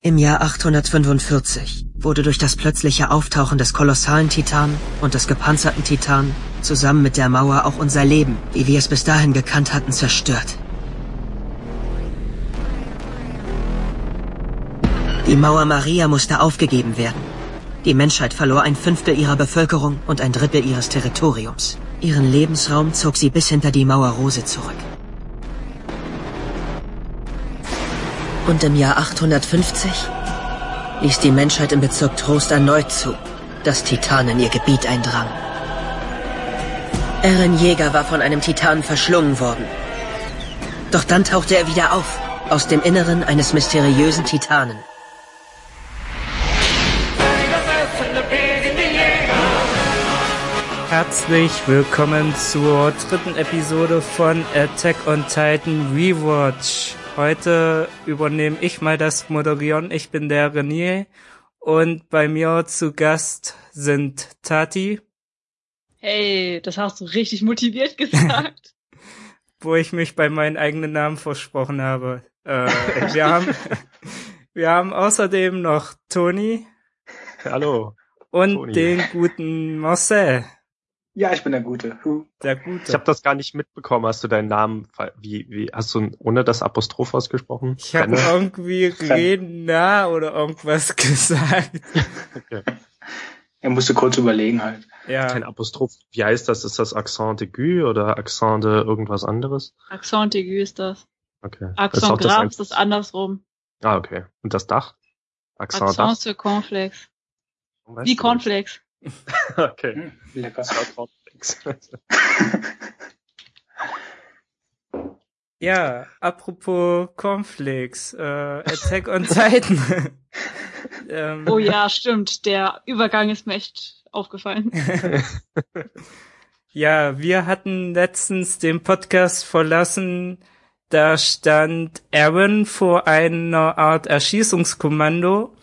Im Jahr 845 wurde durch das plötzliche Auftauchen des kolossalen Titan und des gepanzerten Titan zusammen mit der Mauer auch unser Leben, wie wir es bis dahin gekannt hatten, zerstört. Die Mauer Maria musste aufgegeben werden. Die Menschheit verlor ein Fünftel ihrer Bevölkerung und ein Drittel ihres Territoriums. Ihren Lebensraum zog sie bis hinter die Mauer Rose zurück. Und im Jahr 850 ließ die Menschheit im Bezirk Trost erneut zu, dass Titanen ihr Gebiet eindrangen. Eren Jäger war von einem Titanen verschlungen worden. Doch dann tauchte er wieder auf, aus dem Inneren eines mysteriösen Titanen. Herzlich willkommen zur dritten Episode von Attack on Titan Rewatch. Heute übernehme ich mal das Moderieren. Ich bin der Renier und bei mir zu Gast sind Tati. Hey, das hast du richtig motiviert gesagt. Wo ich mich bei meinen eigenen Namen versprochen habe. Äh, wir haben, wir haben außerdem noch Toni. Hallo. Und Toni. den guten Marcel. Ja, ich bin der Gute. Der Gute. Ich habe das gar nicht mitbekommen. Hast du deinen Namen, wie, wie, hast du ohne das Apostroph ausgesprochen? Ich habe irgendwie Rena oder irgendwas gesagt. Okay. Er musste kurz überlegen halt. Ja, Kein Apostroph. Wie heißt das? Ist das Accent aigu oder Accent de irgendwas anderes? Accent aigu ist das. Okay. Accent das grave ist das andersrum. Ah, okay. Und das Dach? Accent, Accent Dach? Cornflakes. Wie Cornflakes. Okay. Hm, lecker. Ja, apropos Cornflakes, äh, Attack on Titan. ähm, Oh ja, stimmt. Der Übergang ist mir echt aufgefallen. Ja, wir hatten letztens den Podcast verlassen, da stand Aaron vor einer Art Erschießungskommando,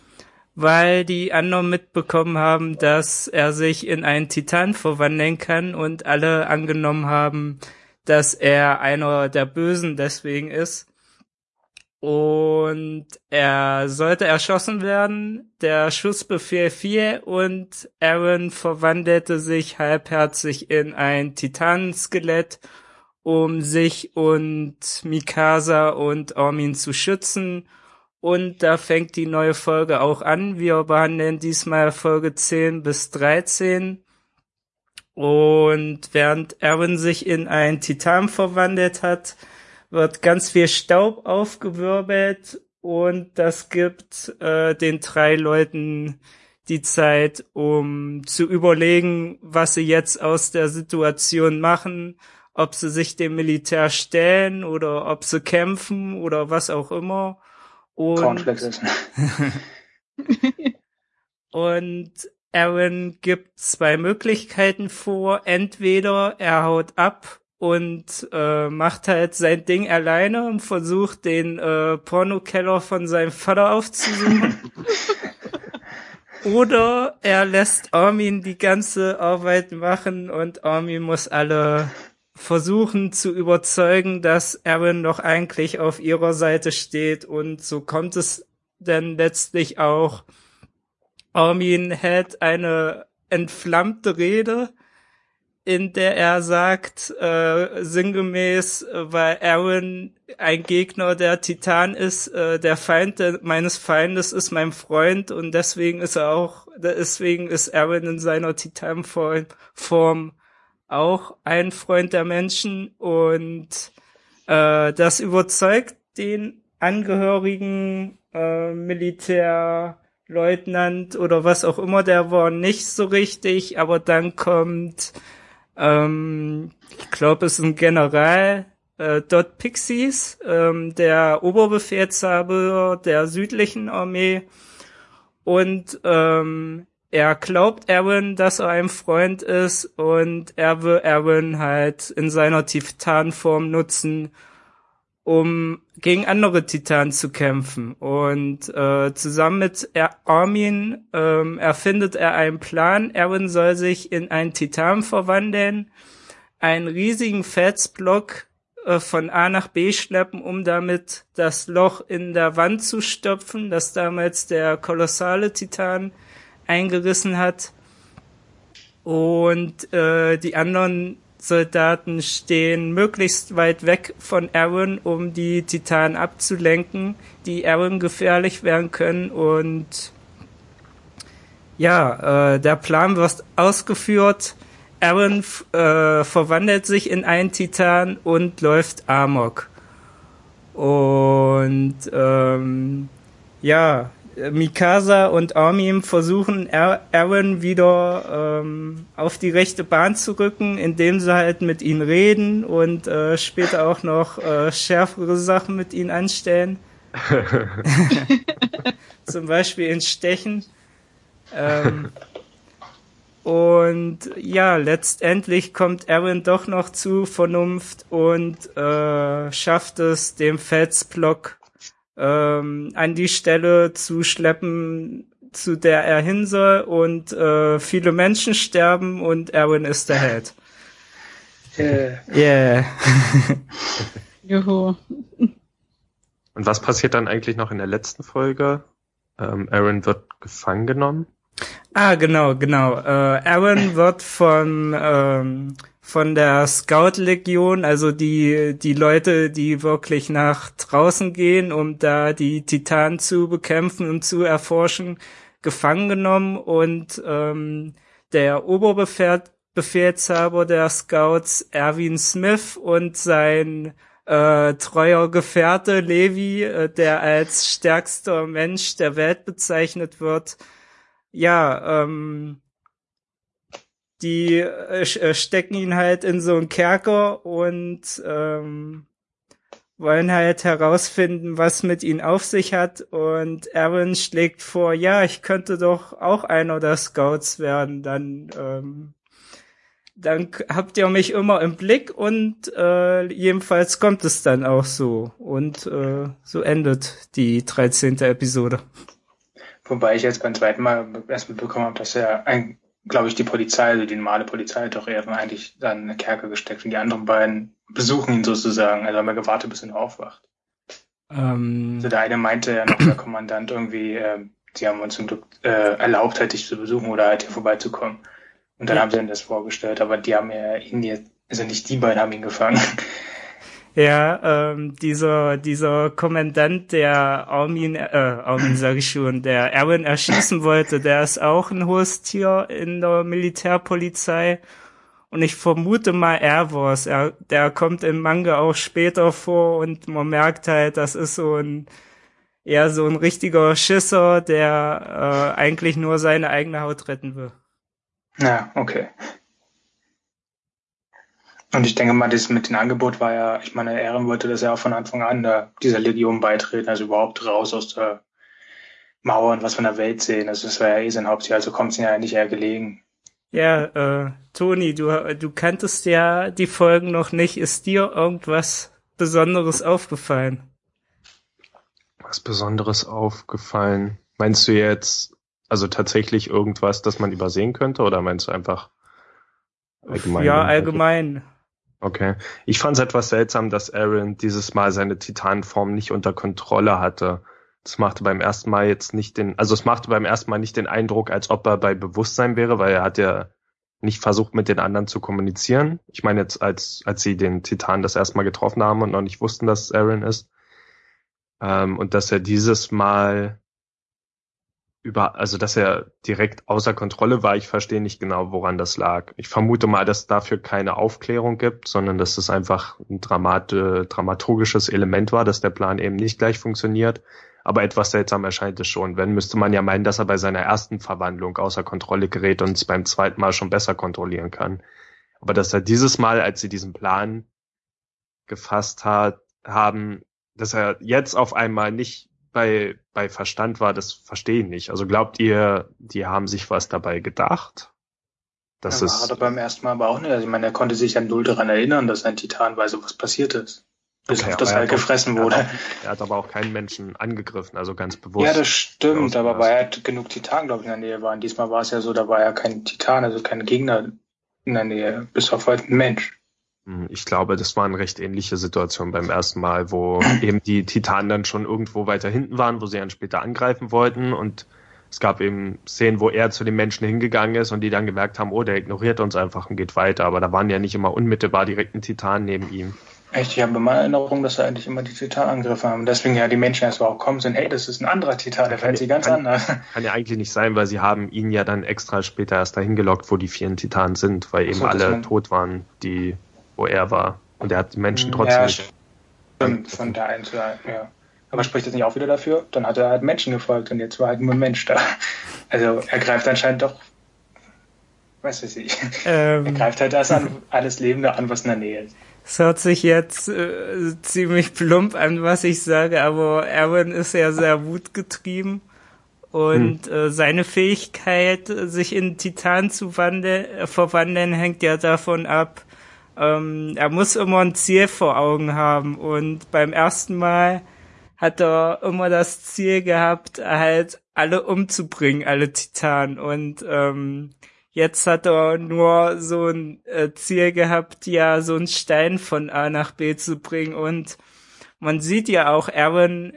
weil die anderen mitbekommen haben, dass er sich in einen Titan verwandeln kann und alle angenommen haben, dass er einer der Bösen deswegen ist. Und er sollte erschossen werden. Der Schussbefehl fiel und Aaron verwandelte sich halbherzig in ein Titanskelett, um sich und Mikasa und Armin zu schützen. Und da fängt die neue Folge auch an. Wir behandeln diesmal Folge 10 bis 13. Und während Aaron sich in einen Titan verwandelt hat, wird ganz viel Staub aufgewirbelt und das gibt äh, den drei Leuten die Zeit, um zu überlegen, was sie jetzt aus der Situation machen, ob sie sich dem Militär stellen oder ob sie kämpfen oder was auch immer. Und Cornflakes essen. und Aaron gibt zwei Möglichkeiten vor. Entweder er haut ab und äh, macht halt sein Ding alleine und versucht den äh, Pornokeller von seinem Vater aufzusuchen. Oder er lässt Armin die ganze Arbeit machen und Armin muss alle versuchen zu überzeugen, dass Aaron doch eigentlich auf ihrer Seite steht und so kommt es dann letztlich auch. Armin hält eine entflammte Rede, in der er sagt, äh, sinngemäß, weil Aaron ein Gegner der Titan ist, äh, der Feind de meines Feindes ist mein Freund und deswegen ist er auch, deswegen ist Aaron in seiner Titanform Form auch ein Freund der Menschen und äh, das überzeugt den Angehörigen äh, Militärleutnant oder was auch immer der war nicht so richtig, aber dann kommt ähm, ich glaube, es ist ein General, äh, Dot Pixies, ähm, der Oberbefehlshaber der südlichen Armee. Und ähm, er glaubt Aaron, dass er ein Freund ist und er will Aaron halt in seiner Titanform nutzen, um gegen andere Titanen zu kämpfen. Und äh, zusammen mit Armin ähm, erfindet er einen Plan. Aaron soll sich in einen Titan verwandeln, einen riesigen Felsblock äh, von A nach B schleppen, um damit das Loch in der Wand zu stopfen, das damals der kolossale Titan eingerissen hat. Und äh, die anderen Soldaten stehen möglichst weit weg von Aaron, um die Titanen abzulenken, die Aaron gefährlich werden können. Und ja, äh, der Plan wird ausgeführt. Aaron äh, verwandelt sich in einen Titan und läuft Amok. Und ähm, ja, Mikasa und Armin versuchen Aaron wieder ähm, auf die rechte Bahn zu rücken, indem sie halt mit ihm reden und äh, später auch noch äh, schärfere Sachen mit ihm anstellen. Zum Beispiel in Stechen. Ähm, und ja, letztendlich kommt Aaron doch noch zu Vernunft und äh, schafft es, dem Felsblock ähm, an die Stelle zu schleppen, zu der er hin soll und äh, viele Menschen sterben und Aaron ist der Held. Yeah. Yeah. Juhu. Und was passiert dann eigentlich noch in der letzten Folge? Ähm, Aaron wird gefangen genommen. Ah, genau, genau. Äh, Aaron wird von ähm, von der Scout-Legion, also die, die Leute, die wirklich nach draußen gehen, um da die Titanen zu bekämpfen und zu erforschen, gefangen genommen. Und ähm, der Oberbefehlshaber der Scouts, Erwin Smith und sein äh, treuer Gefährte Levi, äh, der als stärkster Mensch der Welt bezeichnet wird, ja, ähm, die äh, äh, stecken ihn halt in so einen Kerker und ähm, wollen halt herausfinden, was mit ihm auf sich hat. Und Aaron schlägt vor, ja, ich könnte doch auch einer der Scouts werden. Dann, ähm, dann habt ihr mich immer im Blick und äh, jedenfalls kommt es dann auch so. Und äh, so endet die 13. Episode. Wobei ich jetzt beim zweiten Mal erst mitbekommen habe, dass er ein glaube ich, die Polizei, also die normale Polizei hat doch eher eigentlich dann eine Kerke gesteckt und die anderen beiden besuchen ihn sozusagen. Also haben wir gewartet, bis er aufwacht. Ähm, also der eine meinte ja noch, der Kommandant irgendwie, äh, sie haben uns zum Glück äh, erlaubt, halt dich zu besuchen oder halt hier vorbeizukommen. Und dann ja. haben sie ihm das vorgestellt, aber die haben ja ihn jetzt, also nicht die beiden haben ihn gefangen. Ja, ähm, dieser, dieser Kommandant, der Armin, äh, Armin sage ich schon, der Aaron erschießen wollte, der ist auch ein hohes Tier in der Militärpolizei. Und ich vermute mal, er war's. Er, der kommt im Manga auch später vor und man merkt halt, das ist so ein, eher so ein richtiger Schisser, der äh, eigentlich nur seine eigene Haut retten will. Ja, okay. Und ich denke mal, das mit dem Angebot war ja, ich meine, Ehren wollte das ja auch von Anfang an da, dieser Legion beitreten, also überhaupt raus aus der Mauer und was von der Welt sehen. Also das war ja eh sein Hauptziel, also kommt es ja nicht eher gelegen. Ja, äh, Toni, du, du kanntest ja die Folgen noch nicht. Ist dir irgendwas Besonderes aufgefallen? Was Besonderes aufgefallen? Meinst du jetzt also tatsächlich irgendwas, das man übersehen könnte, oder meinst du einfach allgemein? Ja, allgemein. Okay. Ich fand es etwas seltsam, dass Aaron dieses Mal seine Titanform nicht unter Kontrolle hatte. Das machte beim ersten Mal jetzt nicht den, also es machte beim ersten Mal nicht den Eindruck, als ob er bei Bewusstsein wäre, weil er hat ja nicht versucht, mit den anderen zu kommunizieren. Ich meine jetzt, als, als sie den Titan das erste Mal getroffen haben und noch nicht wussten, dass es Aaron ist. Ähm, und dass er dieses Mal über, also dass er direkt außer Kontrolle war. Ich verstehe nicht genau, woran das lag. Ich vermute mal, dass es dafür keine Aufklärung gibt, sondern dass es einfach ein Dramat, äh, dramaturgisches Element war, dass der Plan eben nicht gleich funktioniert. Aber etwas seltsam erscheint es schon. Wenn, müsste man ja meinen, dass er bei seiner ersten Verwandlung außer Kontrolle gerät und es beim zweiten Mal schon besser kontrollieren kann. Aber dass er dieses Mal, als sie diesen Plan gefasst hat, haben, dass er jetzt auf einmal nicht bei, bei Verstand war, das verstehe ich nicht. Also glaubt ihr, die haben sich was dabei gedacht? Das ja, ist. War er beim ersten Mal aber auch nicht. Also ich meine, er konnte sich an null daran erinnern, dass ein Titan weiß, was passiert ist. Bis okay, auf das halt gefressen wurde. Er hat, auch, er hat, aber auch keinen Menschen angegriffen, also ganz bewusst. Ja, das stimmt, aber weil er genug Titan, glaube ich, in der Nähe waren. Diesmal war es ja so, da war ja kein Titan, also kein Gegner in der Nähe, bis auf halt ein Mensch. Hm, ich glaube, das war eine recht ähnliche Situation beim ersten Mal, wo eben die Titanen dann schon irgendwo weiter hinten waren, wo sie dann später angreifen wollten und es gab eben Szenen, wo er zu den Menschen hingegangen ist und die dann gemerkt haben, oh, der ignoriert uns einfach und geht weiter. Aber da waren ja nicht immer unmittelbar direkt ein Titan neben ihm. Echt, ich habe immer Erinnerung, dass er eigentlich immer die Titan angegriffen haben. Deswegen ja die Menschen erst überhaupt kommen sind, hey, das ist ein anderer Titan, der fällt sie ganz kann, anders. Kann ja eigentlich nicht sein, weil sie haben ihn ja dann extra später erst dahin gelockt, wo die vielen Titanen sind, weil eben so, alle tot waren, die wo er war. Und er hat die Menschen trotzdem ja, nicht. Stimmt, von der einen zu einem, ja. Aber spricht das nicht auch wieder dafür? Dann hat er halt Menschen gefolgt und jetzt war halt nur ein Mensch da. Also er greift anscheinend doch, weiß ich nicht. Ähm, er greift halt das an, alles Lebende an, was in der Nähe ist. Es hört sich jetzt äh, ziemlich plump an, was ich sage, aber Aaron ist ja sehr wutgetrieben und hm. äh, seine Fähigkeit, sich in Titan zu wandeln, äh, verwandeln, hängt ja davon ab, ähm, er muss immer ein Ziel vor Augen haben. Und beim ersten Mal hat er immer das Ziel gehabt, halt alle umzubringen, alle Titanen. Und ähm, jetzt hat er nur so ein äh, Ziel gehabt, ja, so einen Stein von A nach B zu bringen. Und man sieht ja auch Aaron,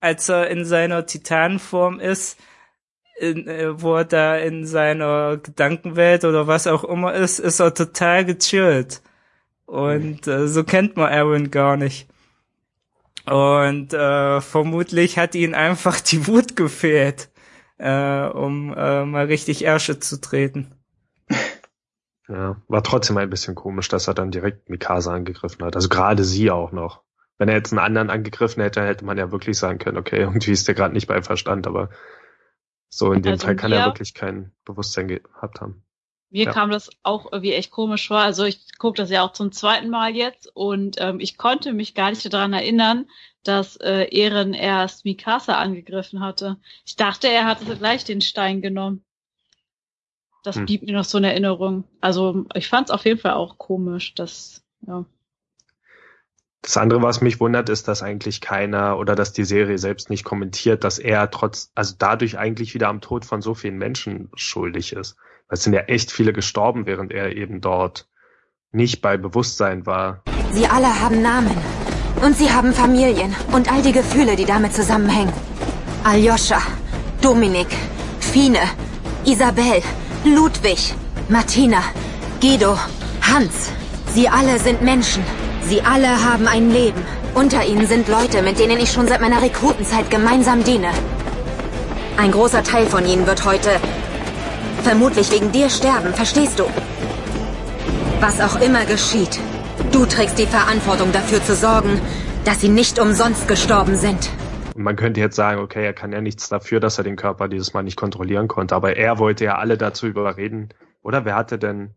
als er in seiner Titanform ist, in, äh, wo er da in seiner Gedankenwelt oder was auch immer ist, ist er total gechillt. Und äh, so kennt man Aaron gar nicht. Und äh, vermutlich hat ihn einfach die Wut gefehlt, äh, um äh, mal richtig Ärsche zu treten. Ja, war trotzdem ein bisschen komisch, dass er dann direkt Mikasa angegriffen hat. Also gerade sie auch noch. Wenn er jetzt einen anderen angegriffen hätte, hätte man ja wirklich sagen können, okay, irgendwie ist der gerade nicht bei Verstand, aber so in dem also Fall kann er wirklich kein Bewusstsein gehabt haben. Mir ja. kam das auch irgendwie echt komisch vor. Also ich gucke das ja auch zum zweiten Mal jetzt und ähm, ich konnte mich gar nicht daran erinnern, dass äh, Ehren erst Mikasa angegriffen hatte. Ich dachte, er hatte gleich den Stein genommen. Das hm. blieb mir noch so in Erinnerung. Also ich fand es auf jeden Fall auch komisch, dass ja. Das andere, was mich wundert, ist, dass eigentlich keiner oder dass die Serie selbst nicht kommentiert, dass er trotz, also dadurch eigentlich wieder am Tod von so vielen Menschen schuldig ist. Es sind ja echt viele gestorben, während er eben dort nicht bei Bewusstsein war. Sie alle haben Namen. Und sie haben Familien und all die Gefühle, die damit zusammenhängen. Aljoscha, Dominik, Fine, Isabel, Ludwig, Martina, Guido, Hans. Sie alle sind Menschen. Sie alle haben ein Leben. Unter ihnen sind Leute, mit denen ich schon seit meiner Rekrutenzeit gemeinsam diene. Ein großer Teil von ihnen wird heute vermutlich wegen dir sterben, verstehst du? Was auch immer geschieht, du trägst die Verantwortung dafür zu sorgen, dass sie nicht umsonst gestorben sind. Man könnte jetzt sagen, okay, er kann ja nichts dafür, dass er den Körper dieses Mal nicht kontrollieren konnte, aber er wollte ja alle dazu überreden. Oder wer hatte denn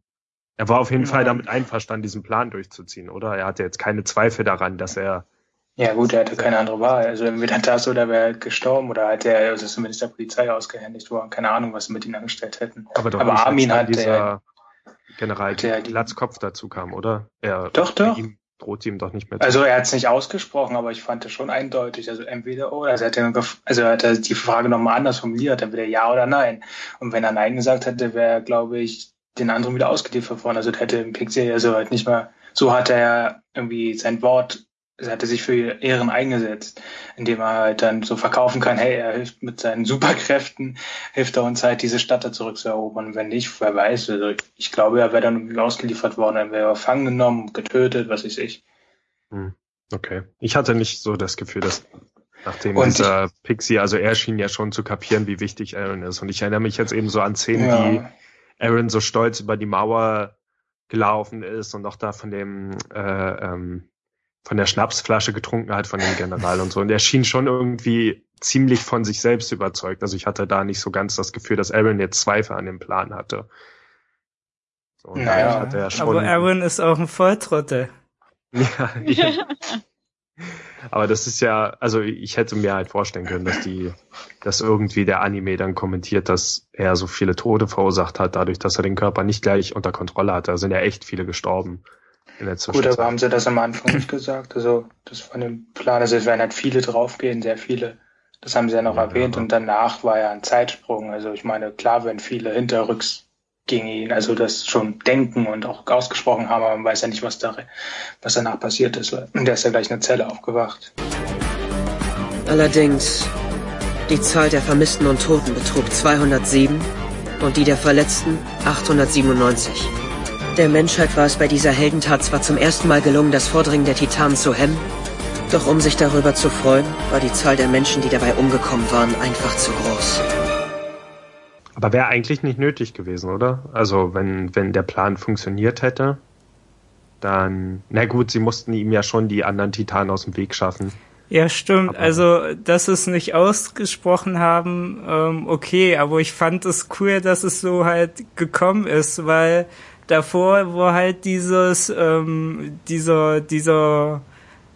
er war auf jeden Fall damit einverstanden, diesen Plan durchzuziehen, oder? Er hatte jetzt keine Zweifel daran, dass er. Ja gut, er hatte keine andere Wahl. Also entweder das oder wäre er gestorben oder hat er also zumindest der Polizei ausgehändigt worden. Keine Ahnung, was sie mit ihm angestellt hätten. Aber, doch Aber nicht, Armin hat dieser General der Glatzkopf dazu kam, oder? Er, doch, doch. Ihm droht ihm doch nicht mehr zu. Also er hat es nicht ausgesprochen, aber ich fand es schon eindeutig. Also entweder oder. Also er hat, also er hat die Frage nochmal anders formuliert, entweder ja oder nein. Und wenn er nein gesagt hätte, wäre, glaube ich, den anderen wieder ausgeliefert worden. Also hätte im Pixie also halt nicht mal, so hat er irgendwie sein Wort, also hat er sich für Ehren eingesetzt, indem er halt dann so verkaufen kann, hey, er hilft mit seinen Superkräften, hilft er uns halt diese Stadt da zurückzuerobern. Und wenn nicht, wer weiß, also ich glaube, er wäre dann irgendwie ausgeliefert worden, er wäre gefangen genommen, getötet, was weiß ich. Hm, okay. Ich hatte nicht so das Gefühl, dass Nachdem und dieser Pixie, also er schien ja schon zu kapieren, wie wichtig Aaron ist. Und ich erinnere mich jetzt eben so an Szenen, ja. Aaron so stolz über die Mauer gelaufen ist und auch da von dem äh, ähm, von der Schnapsflasche getrunken hat von dem General und so. Und er schien schon irgendwie ziemlich von sich selbst überzeugt. Also ich hatte da nicht so ganz das Gefühl, dass Aaron jetzt Zweifel an dem Plan hatte. So, naja, hatte er schon, aber Aaron ist auch ein Volltrottel. ja, ja. Aber das ist ja, also ich hätte mir halt vorstellen können, dass die, dass irgendwie der Anime dann kommentiert, dass er so viele Tode verursacht hat, dadurch, dass er den Körper nicht gleich unter Kontrolle hatte. Da sind ja echt viele gestorben in der Zwischenzeit. Gut, aber haben sie das am Anfang nicht gesagt? Also, das von dem Plan, also es werden halt viele draufgehen, sehr viele. Das haben sie ja noch ja, erwähnt ja. und danach war ja ein Zeitsprung. Also ich meine, klar werden viele hinterrücks gegen also das schon denken und auch ausgesprochen haben, aber man weiß ja nicht, was, da, was danach passiert ist. Und der ist ja gleich in der Zelle aufgewacht. Allerdings, die Zahl der Vermissten und Toten betrug 207 und die der Verletzten 897. Der Menschheit war es bei dieser Heldentat zwar zum ersten Mal gelungen, das Vordringen der Titanen zu hemmen, doch um sich darüber zu freuen, war die Zahl der Menschen, die dabei umgekommen waren, einfach zu groß. Aber wäre eigentlich nicht nötig gewesen, oder? Also wenn, wenn der Plan funktioniert hätte, dann, na gut, sie mussten ihm ja schon die anderen Titanen aus dem Weg schaffen. Ja, stimmt. Aber also, dass sie es nicht ausgesprochen haben, ähm, okay, aber ich fand es cool, dass es so halt gekommen ist, weil davor war halt dieses, ähm, dieser, dieser,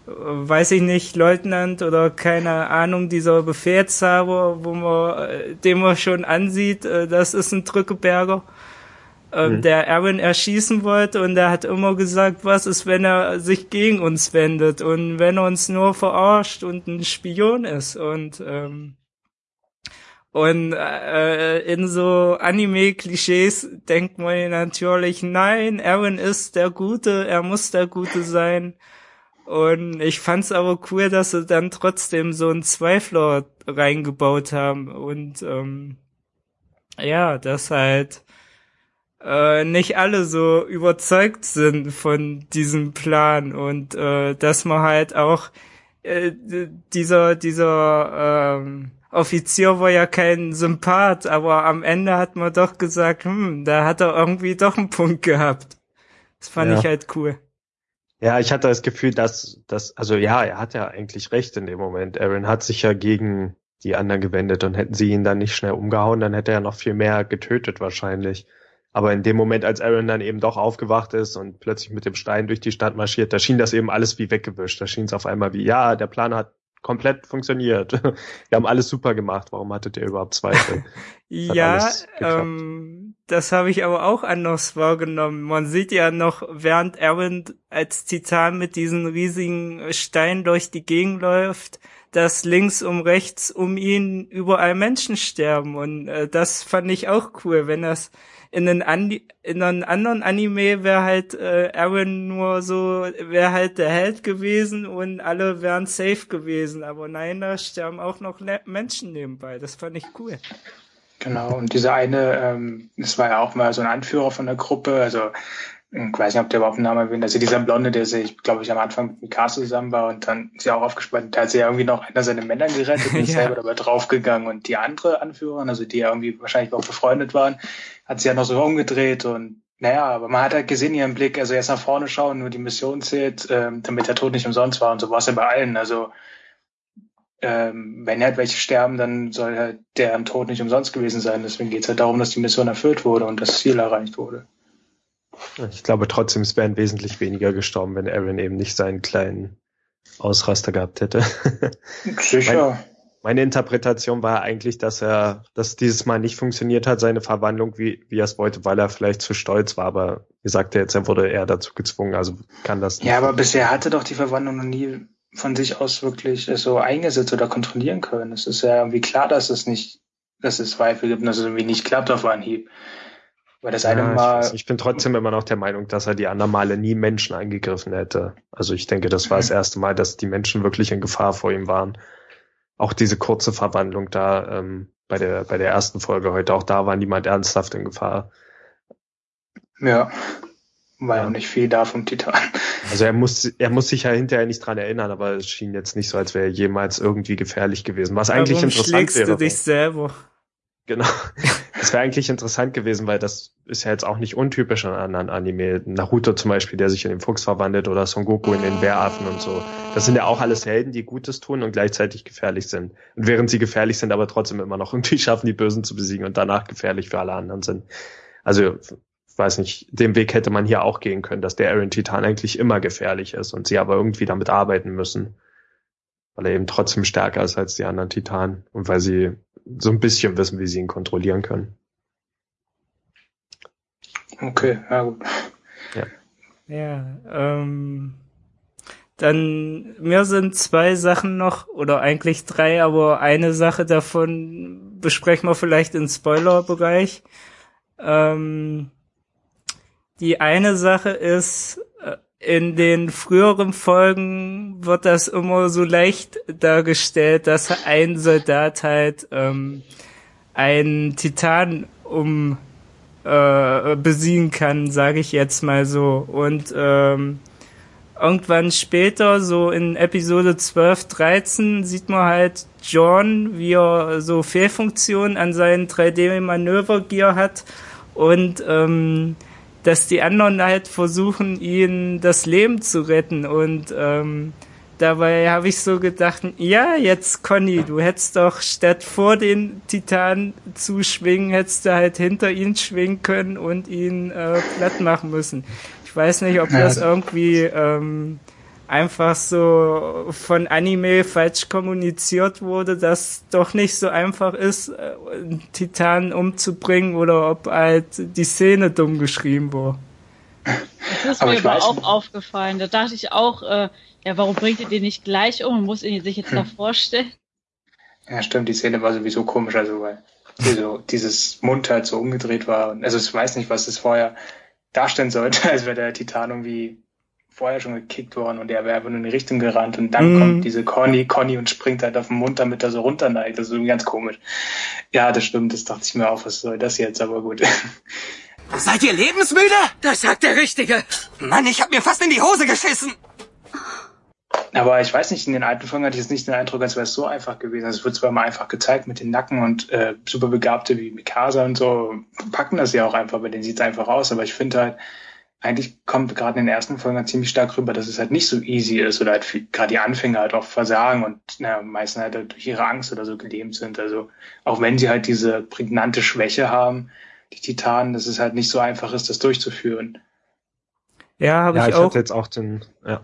weiß ich nicht, Leutnant oder keine Ahnung, dieser Befehlshaber, wo man, äh, den man schon ansieht, äh, das ist ein Drückeberger ähm, mhm. der Aaron erschießen wollte und er hat immer gesagt, was ist, wenn er sich gegen uns wendet und wenn er uns nur verarscht und ein Spion ist und ähm, und äh, in so Anime-Klischees denkt man natürlich, nein, Aaron ist der Gute, er muss der Gute sein. Und ich fand's aber cool, dass sie dann trotzdem so einen Zweifler reingebaut haben und ähm, ja, das halt äh, nicht alle so überzeugt sind von diesem Plan und äh, dass man halt auch äh, dieser dieser ähm, Offizier war ja kein Sympath, aber am Ende hat man doch gesagt, hm, da hat er irgendwie doch einen Punkt gehabt. Das fand ja. ich halt cool. Ja, ich hatte das Gefühl, dass, dass, also ja, er hat ja eigentlich recht in dem Moment. Aaron hat sich ja gegen die anderen gewendet und hätten sie ihn dann nicht schnell umgehauen, dann hätte er noch viel mehr getötet wahrscheinlich. Aber in dem Moment, als Aaron dann eben doch aufgewacht ist und plötzlich mit dem Stein durch die Stadt marschiert, da schien das eben alles wie weggewischt. Da schien es auf einmal wie, ja, der Plan hat komplett funktioniert. Wir haben alles super gemacht. Warum hattet ihr überhaupt Zweifel? ja, ähm, das habe ich aber auch anders wahrgenommen. Man sieht ja noch, während Aaron als Titan mit diesen riesigen Steinen durch die Gegend läuft, dass links um rechts um ihn überall Menschen sterben. Und äh, das fand ich auch cool, wenn das in einem, Andi in einem anderen Anime wäre halt äh, Aaron nur so, wäre halt der Held gewesen und alle wären safe gewesen. Aber nein, da sterben auch noch Menschen nebenbei. Das fand ich cool. Genau, und dieser eine, ähm, das war ja auch mal so ein Anführer von der Gruppe, also ich weiß nicht, ob der überhaupt einen Namen erwähnt, also dieser Blonde, der sich, glaube ich, am Anfang mit Mikasa zusammen war und dann ist ja auch aufgespannt, da hat sie ja irgendwie noch einer seiner Männer gerettet und ist ja. selber dabei draufgegangen. Und die andere Anführerin, also die ja irgendwie wahrscheinlich auch befreundet waren, hat sie ja noch so umgedreht und naja, aber man hat halt gesehen ihren Blick, also erst nach vorne schauen, nur die Mission zählt, ähm, damit der Tod nicht umsonst war. Und so war es ja bei allen, also ähm, wenn halt welche sterben, dann soll halt deren Tod nicht umsonst gewesen sein, deswegen geht es halt darum, dass die Mission erfüllt wurde und das Ziel erreicht wurde. Ich glaube trotzdem, es wären wesentlich weniger gestorben, wenn Aaron eben nicht seinen kleinen Ausraster gehabt hätte. Sicher. Meine, meine Interpretation war eigentlich, dass er, dass dieses Mal nicht funktioniert hat, seine Verwandlung, wie, wie er es wollte, weil er vielleicht zu stolz war, aber wie sagt er jetzt, er wurde eher dazu gezwungen, also kann das nicht. Ja, aber bisher hatte doch die Verwandlung noch nie von sich aus wirklich so eingesetzt oder kontrollieren können. Es ist ja irgendwie klar, dass es nicht, dass es Zweifel gibt und dass es irgendwie nicht klappt auf Anhieb. Weil das eine ja, Mal. Ich, ich, bin trotzdem immer noch der Meinung, dass er die anderen Male nie Menschen angegriffen hätte. Also ich denke, das war das mhm. erste Mal, dass die Menschen wirklich in Gefahr vor ihm waren. Auch diese kurze Verwandlung da ähm, bei der bei der ersten Folge heute, auch da war niemand ernsthaft in Gefahr. Ja, war ja auch nicht viel da vom Titan. Also er muss er muss sich ja hinterher nicht dran erinnern, aber es schien jetzt nicht so, als wäre er jemals irgendwie gefährlich gewesen. Was eigentlich Warum interessant wäre. Du dich selber? Genau. Das wäre eigentlich interessant gewesen, weil das ist ja jetzt auch nicht untypisch an anderen Anime. Naruto zum Beispiel, der sich in den Fuchs verwandelt oder Son Goku in den Bäraffen und so. Das sind ja auch alles Helden, die Gutes tun und gleichzeitig gefährlich sind. Und während sie gefährlich sind, aber trotzdem immer noch irgendwie schaffen, die Bösen zu besiegen und danach gefährlich für alle anderen sind. Also, weiß nicht, den Weg hätte man hier auch gehen können, dass der Aaron Titan eigentlich immer gefährlich ist und sie aber irgendwie damit arbeiten müssen. Weil er eben trotzdem stärker ist als die anderen Titanen und weil sie so ein bisschen wissen, wie sie ihn kontrollieren können. Okay, ja gut. Ja, ja ähm, dann mir sind zwei Sachen noch, oder eigentlich drei, aber eine Sache davon besprechen wir vielleicht im Spoiler-Bereich. Ähm, die eine Sache ist, in den früheren Folgen wird das immer so leicht dargestellt, dass ein Soldat halt ähm, einen Titan um äh, besiegen kann, sage ich jetzt mal so. Und ähm, irgendwann später, so in Episode 12, 13, sieht man halt John, wie er so Fehlfunktionen an seinen 3D-Manövergear hat und ähm, dass die anderen halt versuchen, ihn das Leben zu retten und ähm, dabei habe ich so gedacht, ja, jetzt Conny, du hättest doch statt vor den Titan zu schwingen, hättest du halt hinter ihn schwingen können und ihn äh, platt machen müssen. Ich weiß nicht, ob das irgendwie ähm, einfach so von Anime falsch kommuniziert wurde, dass doch nicht so einfach ist, äh, einen Titan umzubringen oder ob halt die Szene dumm geschrieben wurde. Das ist aber mir aber auch aufgefallen. Da dachte ich auch, äh, ja, warum bringt ihr den nicht gleich um und muss ihn sich jetzt hm. da vorstellen? Ja, stimmt, die Szene war sowieso komisch, also weil so dieses Mund halt so umgedreht war. Also ich weiß nicht, was das vorher darstellen sollte, als wäre der Titan irgendwie vorher schon gekickt worden und er wäre einfach nur in die Richtung gerannt und dann mm. kommt diese Conny, Conny und springt halt auf den Mund, damit er so runterneigt. Das ist irgendwie ganz komisch. Ja, das stimmt, das dachte ich mir auch, was soll das jetzt, aber gut. Seid ihr lebensmüde? Das sagt der Richtige. Mann, ich hab mir fast in die Hose geschissen. Aber ich weiß nicht, in den alten Folgen hatte ich jetzt nicht den Eindruck, als wäre es so einfach gewesen. Also es wird zwar mal einfach gezeigt mit den Nacken und äh, Superbegabte wie Mikasa und so packen das ja auch einfach, bei denen sieht es einfach aus. Aber ich finde halt, eigentlich kommt gerade in den ersten Folgen halt ziemlich stark rüber, dass es halt nicht so easy ist oder halt gerade die Anfänger halt auch versagen und na, meistens halt durch ihre Angst oder so gelähmt sind. Also auch wenn sie halt diese prägnante Schwäche haben, die Titanen, dass es halt nicht so einfach ist, das durchzuführen. Ja, habe ja, ich, ich auch. Hatte jetzt auch den, ja.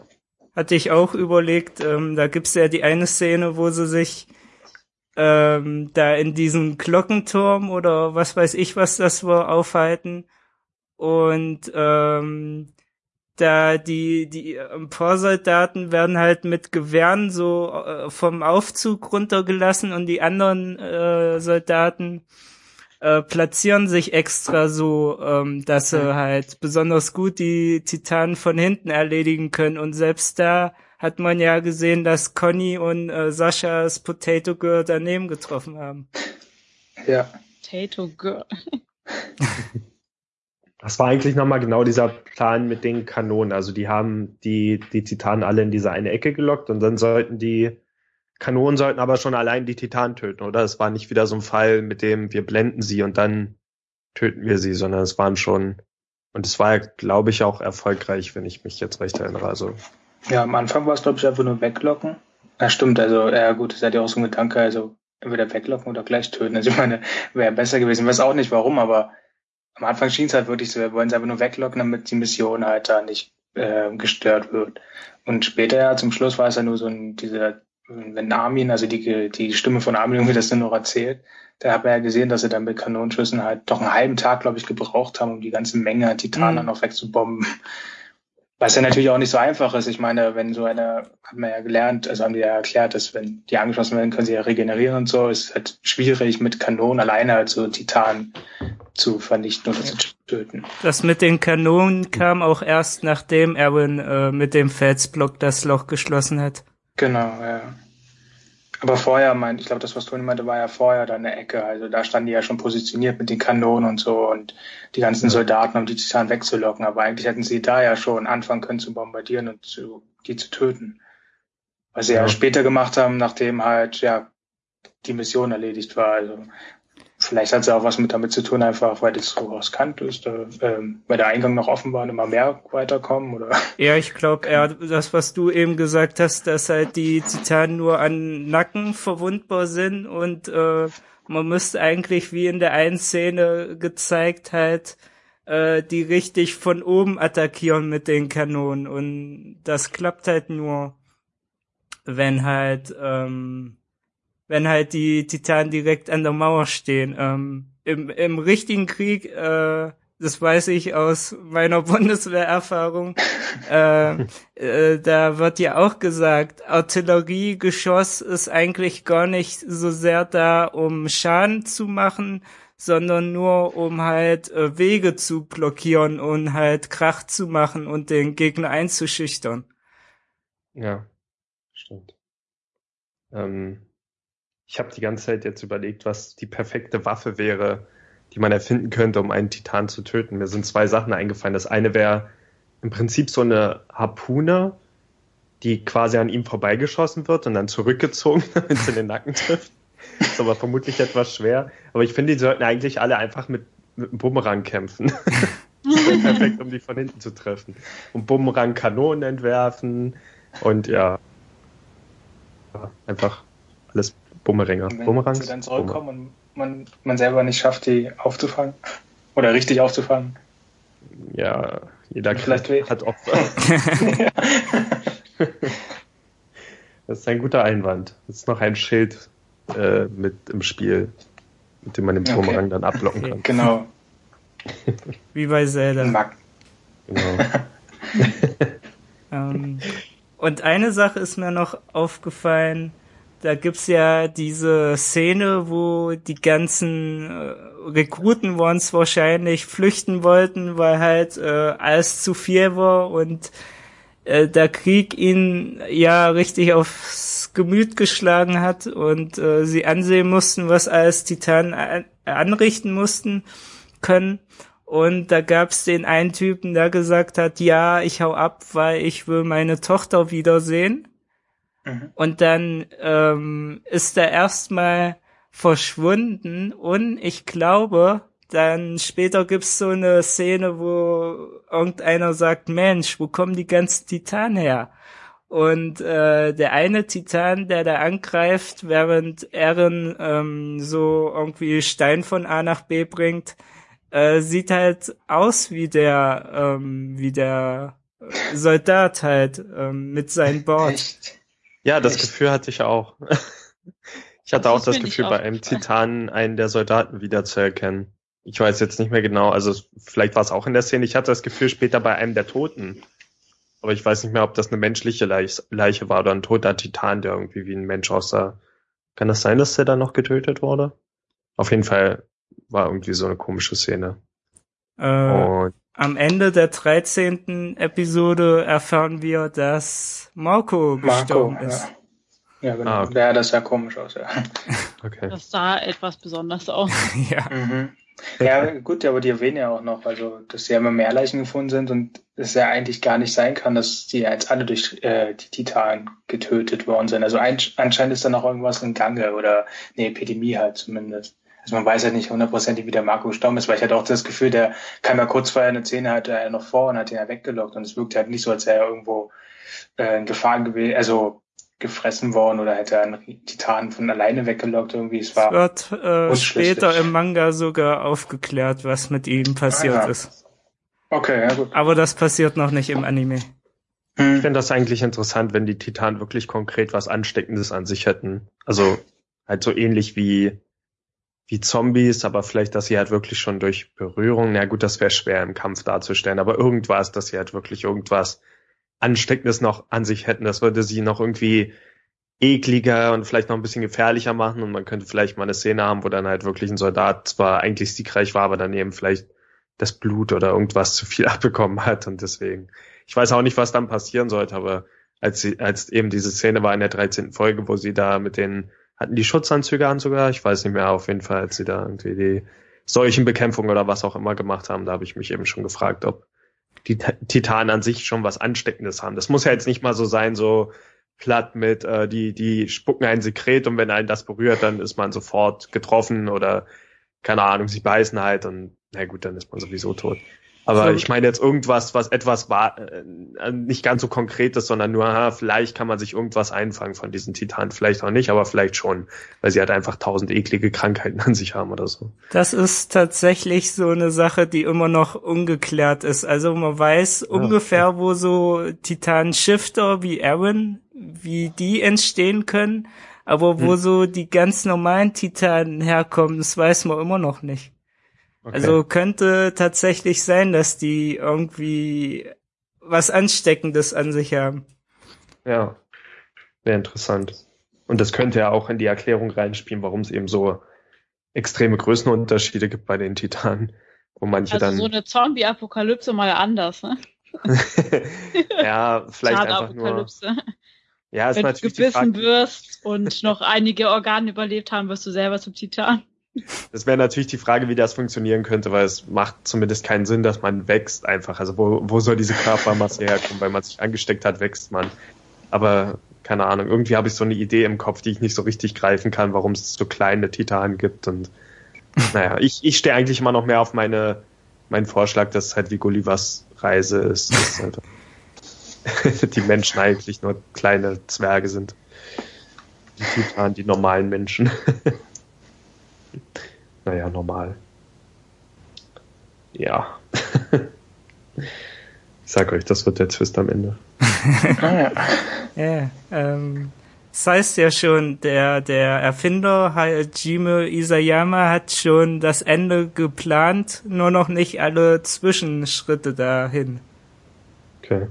Hatte ich auch überlegt, ähm, da gibt's ja die eine Szene, wo sie sich ähm, da in diesem Glockenturm oder was weiß ich, was das war, aufhalten und ähm, da die die Emporsoldaten werden halt mit Gewehren so äh, vom Aufzug runtergelassen und die anderen äh, Soldaten äh, platzieren sich extra so, ähm, dass sie halt besonders gut die Titanen von hinten erledigen können und selbst da hat man ja gesehen, dass Conny und äh, Saschas Potato Girl daneben getroffen haben. Ja. Potato Girl. Das war eigentlich nochmal genau dieser Plan mit den Kanonen. Also die haben die, die Titanen alle in diese eine Ecke gelockt und dann sollten die Kanonen sollten aber schon allein die Titanen töten, oder? Es war nicht wieder so ein Fall, mit dem wir blenden sie und dann töten wir sie, sondern es waren schon, und es war ja, glaube ich, auch erfolgreich, wenn ich mich jetzt recht erinnere. Also. Ja, am Anfang war es, glaube ich, einfach nur weglocken. Ja, stimmt, also, ja gut, das hat ja auch so ein Gedanke, also entweder weglocken oder gleich töten. Also ich meine, wäre besser gewesen. Ich weiß auch nicht warum, aber am Anfang schien es halt wirklich so, wir wollen es einfach nur weglocken, damit die Mission halt da nicht äh, gestört wird. Und später ja, zum Schluss war es ja nur so ein, dieser, wenn Armin, also die, die Stimme von Armin irgendwie das dann noch erzählt, da hat man ja gesehen, dass sie dann mit Kanonenschüssen halt doch einen halben Tag, glaube ich, gebraucht haben, um die ganze Menge an Titanen mhm. noch wegzubomben. Was ja natürlich auch nicht so einfach ist. Ich meine, wenn so eine, hat man ja gelernt, also haben die ja erklärt, dass wenn die angeschlossen werden, können sie ja regenerieren und so, ist halt schwierig mit Kanonen alleine halt so Titan zu vernichten oder zu töten. Das mit den Kanonen kam auch erst, nachdem Erwin äh, mit dem Felsblock das Loch geschlossen hat. Genau, ja. Aber vorher, mein, ich glaube, das, was Toni meinte, war ja vorher da eine Ecke. Also da standen die ja schon positioniert mit den Kanonen und so und die ganzen Soldaten, um die Titanen wegzulocken. Aber eigentlich hätten sie da ja schon anfangen können zu bombardieren und zu, die zu töten. Was sie ja. ja später gemacht haben, nachdem halt, ja, die Mission erledigt war. Also Vielleicht hat es auch was mit damit zu tun, einfach weil das so riskant ist, äh, weil der Eingang noch offen war und immer mehr weiterkommen, oder? Ja, ich glaube, ja, das, was du eben gesagt hast, dass halt die Titanen nur an Nacken verwundbar sind und äh, man müsste eigentlich wie in der einen Szene gezeigt halt äh, die richtig von oben attackieren mit den Kanonen und das klappt halt nur, wenn halt ähm, wenn halt die Titanen direkt an der Mauer stehen. Ähm, im, Im richtigen Krieg äh, das weiß ich aus meiner Bundeswehrerfahrung, äh, äh, da wird ja auch gesagt, Artilleriegeschoss ist eigentlich gar nicht so sehr da, um Schaden zu machen, sondern nur um halt äh, Wege zu blockieren und halt Krach zu machen und den Gegner einzuschüchtern. Ja, stimmt. Ähm, ich habe die ganze Zeit jetzt überlegt, was die perfekte Waffe wäre, die man erfinden könnte, um einen Titan zu töten. Mir sind zwei Sachen eingefallen. Das eine wäre im Prinzip so eine Harpune, die quasi an ihm vorbeigeschossen wird und dann zurückgezogen, damit sie den Nacken trifft. Ist aber vermutlich etwas schwer. Aber ich finde, die sollten eigentlich alle einfach mit, mit einem Bumerang kämpfen. perfekt, um die von hinten zu treffen. Und Bumerang Kanonen entwerfen und ja. Einfach alles Bumeringer. Und wenn Bumerang. sie dann zurückkommen und man, man selber nicht schafft, die aufzufangen. Oder richtig aufzufangen. Ja, jeder Vielleicht hat Opfer. Das ist ein guter Einwand. Das ist noch ein Schild äh, mit im Spiel, mit dem man den Okay. Bumerang dann abblocken kann. genau. Wie bei Zelda. Mag. Genau. Ähm, und eine Sache ist mir noch aufgefallen, da gibt's ja diese Szene, wo die ganzen äh, Rekruten uns wahrscheinlich flüchten wollten, weil halt äh, alles zu viel war und äh, der Krieg ihnen ja richtig aufs Gemüt geschlagen hat und äh, sie ansehen mussten, was alles Titanen an anrichten mussten können. Und da gab's den einen Typen, der gesagt hat, ja, ich hau ab, weil ich will meine Tochter wiedersehen. Mhm. Und dann ähm, ist er erstmal verschwunden und ich glaube, dann später gibt's so eine Szene, wo irgendeiner sagt, Mensch, wo kommen die ganzen Titanen her? Und äh, der eine Titan, der da angreift, während Eren ähm, so irgendwie Stein von A nach B bringt, äh, sieht halt aus wie der, ähm, wie der Soldat halt ähm, mit seinem Bord. Echt? Ja, das Echt? Gefühl hatte ich auch. Ich hatte Das auch das Gefühl, bei einem. Titanen einen der Soldaten wiederzuerkennen. Ich weiß jetzt nicht mehr genau, also vielleicht war es auch in der Szene. Ich hatte das Gefühl später bei einem der Toten. Aber ich weiß nicht mehr, ob das eine menschliche Leich- Leiche war oder ein toter Titan, der irgendwie wie ein Mensch aussah. Kann das sein, dass der dann noch getötet wurde? Auf jeden Fall war irgendwie so eine komische Szene. Äh, Und am Ende der 13. Episode erfahren wir, dass Marco Marco, gestorben ist. ja. Ja, genau. Ah, okay. Ja, das sah komisch aus, ja. okay. Das sah etwas besonders aus. Ja. Mhm. Ja, gut, aber die erwähnen ja auch noch, also, dass ja immer mehr Leichen gefunden sind und es ja eigentlich gar nicht sein kann, dass die jetzt alle durch äh, die Titanen getötet worden sind. Also ein, anscheinend ist da noch irgendwas im Gange oder eine Epidemie halt zumindest. Also man weiß ja nicht hundertprozentig, wie der Marco gestorben ist, weil ich hatte auch das Gefühl, der kam ja kurz vorher eine Szene, hatte er noch vor und hat ihn ja weggelockt und es wirkt halt nicht so, als wäre er irgendwo äh, in Gefahr gewesen, also gefressen worden oder hätte er einen Titan von alleine weggelockt irgendwie. Es Es war wird äh, später im Manga sogar aufgeklärt, was mit ihm passiert Ah, ja. ist. okay, ja gut. Aber das passiert noch nicht im Anime. Ich Hm. finde das eigentlich interessant, wenn die Titanen wirklich konkret was Ansteckendes an sich hätten. Also halt so ähnlich wie, wie Zombies, aber vielleicht, dass sie halt wirklich schon durch Berührung, na gut, das wäre schwer im Kampf darzustellen, aber irgendwas, dass sie halt wirklich irgendwas Ansteckendes noch an sich hätten, das würde sie noch irgendwie ekliger und vielleicht noch ein bisschen gefährlicher machen und man könnte vielleicht mal eine Szene haben, wo dann halt wirklich ein Soldat zwar eigentlich siegreich war, aber daneben vielleicht das Blut oder irgendwas zu viel abbekommen hat und deswegen. Ich weiß auch nicht, was dann passieren sollte, aber als sie, als eben diese Szene war in der 13. Folge, wo sie da mit den, hatten die Schutzanzüge an sogar? Ich weiß nicht mehr, auf jeden Fall, als sie da irgendwie die Seuchenbekämpfung oder was auch immer gemacht haben, da habe ich mich eben schon gefragt, ob die Titanen an sich schon was Ansteckendes haben. Das muss ja jetzt nicht mal so sein, so platt mit, äh, die, die spucken ein Sekret und wenn einen das berührt, dann ist man sofort getroffen oder keine Ahnung, sie beißen halt und na gut, dann ist man sowieso tot. Aber ich meine jetzt irgendwas, was etwas war, äh, nicht ganz so konkret ist, sondern nur, aha, vielleicht kann man sich irgendwas einfangen von diesen Titanen, vielleicht auch nicht, aber vielleicht schon, weil sie halt einfach tausend eklige Krankheiten an sich haben oder so. Das ist tatsächlich so eine Sache, die immer noch ungeklärt ist. Also man weiß ungefähr, wo so Titan-Shifter wie Aaron, wie die entstehen können, aber wo Hm. so die ganz normalen Titanen herkommen, das weiß man immer noch nicht. Okay. Also könnte tatsächlich sein, dass die irgendwie was Ansteckendes an sich haben. Ja, wäre interessant. Und das könnte ja auch in die Erklärung reinspielen, warum es eben so extreme Größenunterschiede gibt bei den Titanen, wo manche also dann. so eine Zombie-Apokalypse mal anders, ne? ja, vielleicht einfach nur. Ja, ist Wenn natürlich du gebissen wirst und noch einige Organe überlebt haben, wirst du selber zum Titan. Das wäre natürlich die Frage, wie das funktionieren könnte, weil es macht zumindest keinen Sinn, dass man wächst einfach. Also wo, wo soll diese Körpermasse herkommen? Weil man sich angesteckt hat, wächst man. Aber keine Ahnung, irgendwie habe ich so eine Idee im Kopf, die ich nicht so richtig greifen kann, warum es so kleine Titanen gibt. Und naja, ich, ich stehe eigentlich immer noch mehr auf meine, meinen Vorschlag, dass es halt wie Gullivers Reise ist. Dass halt die Menschen eigentlich nur kleine Zwerge sind. Die Titanen, die normalen Menschen. naja, normal. Ja. ich sag euch, das wird der Twist am Ende. ah, ja. ja ähm, das heißt ja schon, der, der Erfinder Hajime Isayama hat schon das Ende geplant, nur noch nicht alle Zwischenschritte dahin. Okay.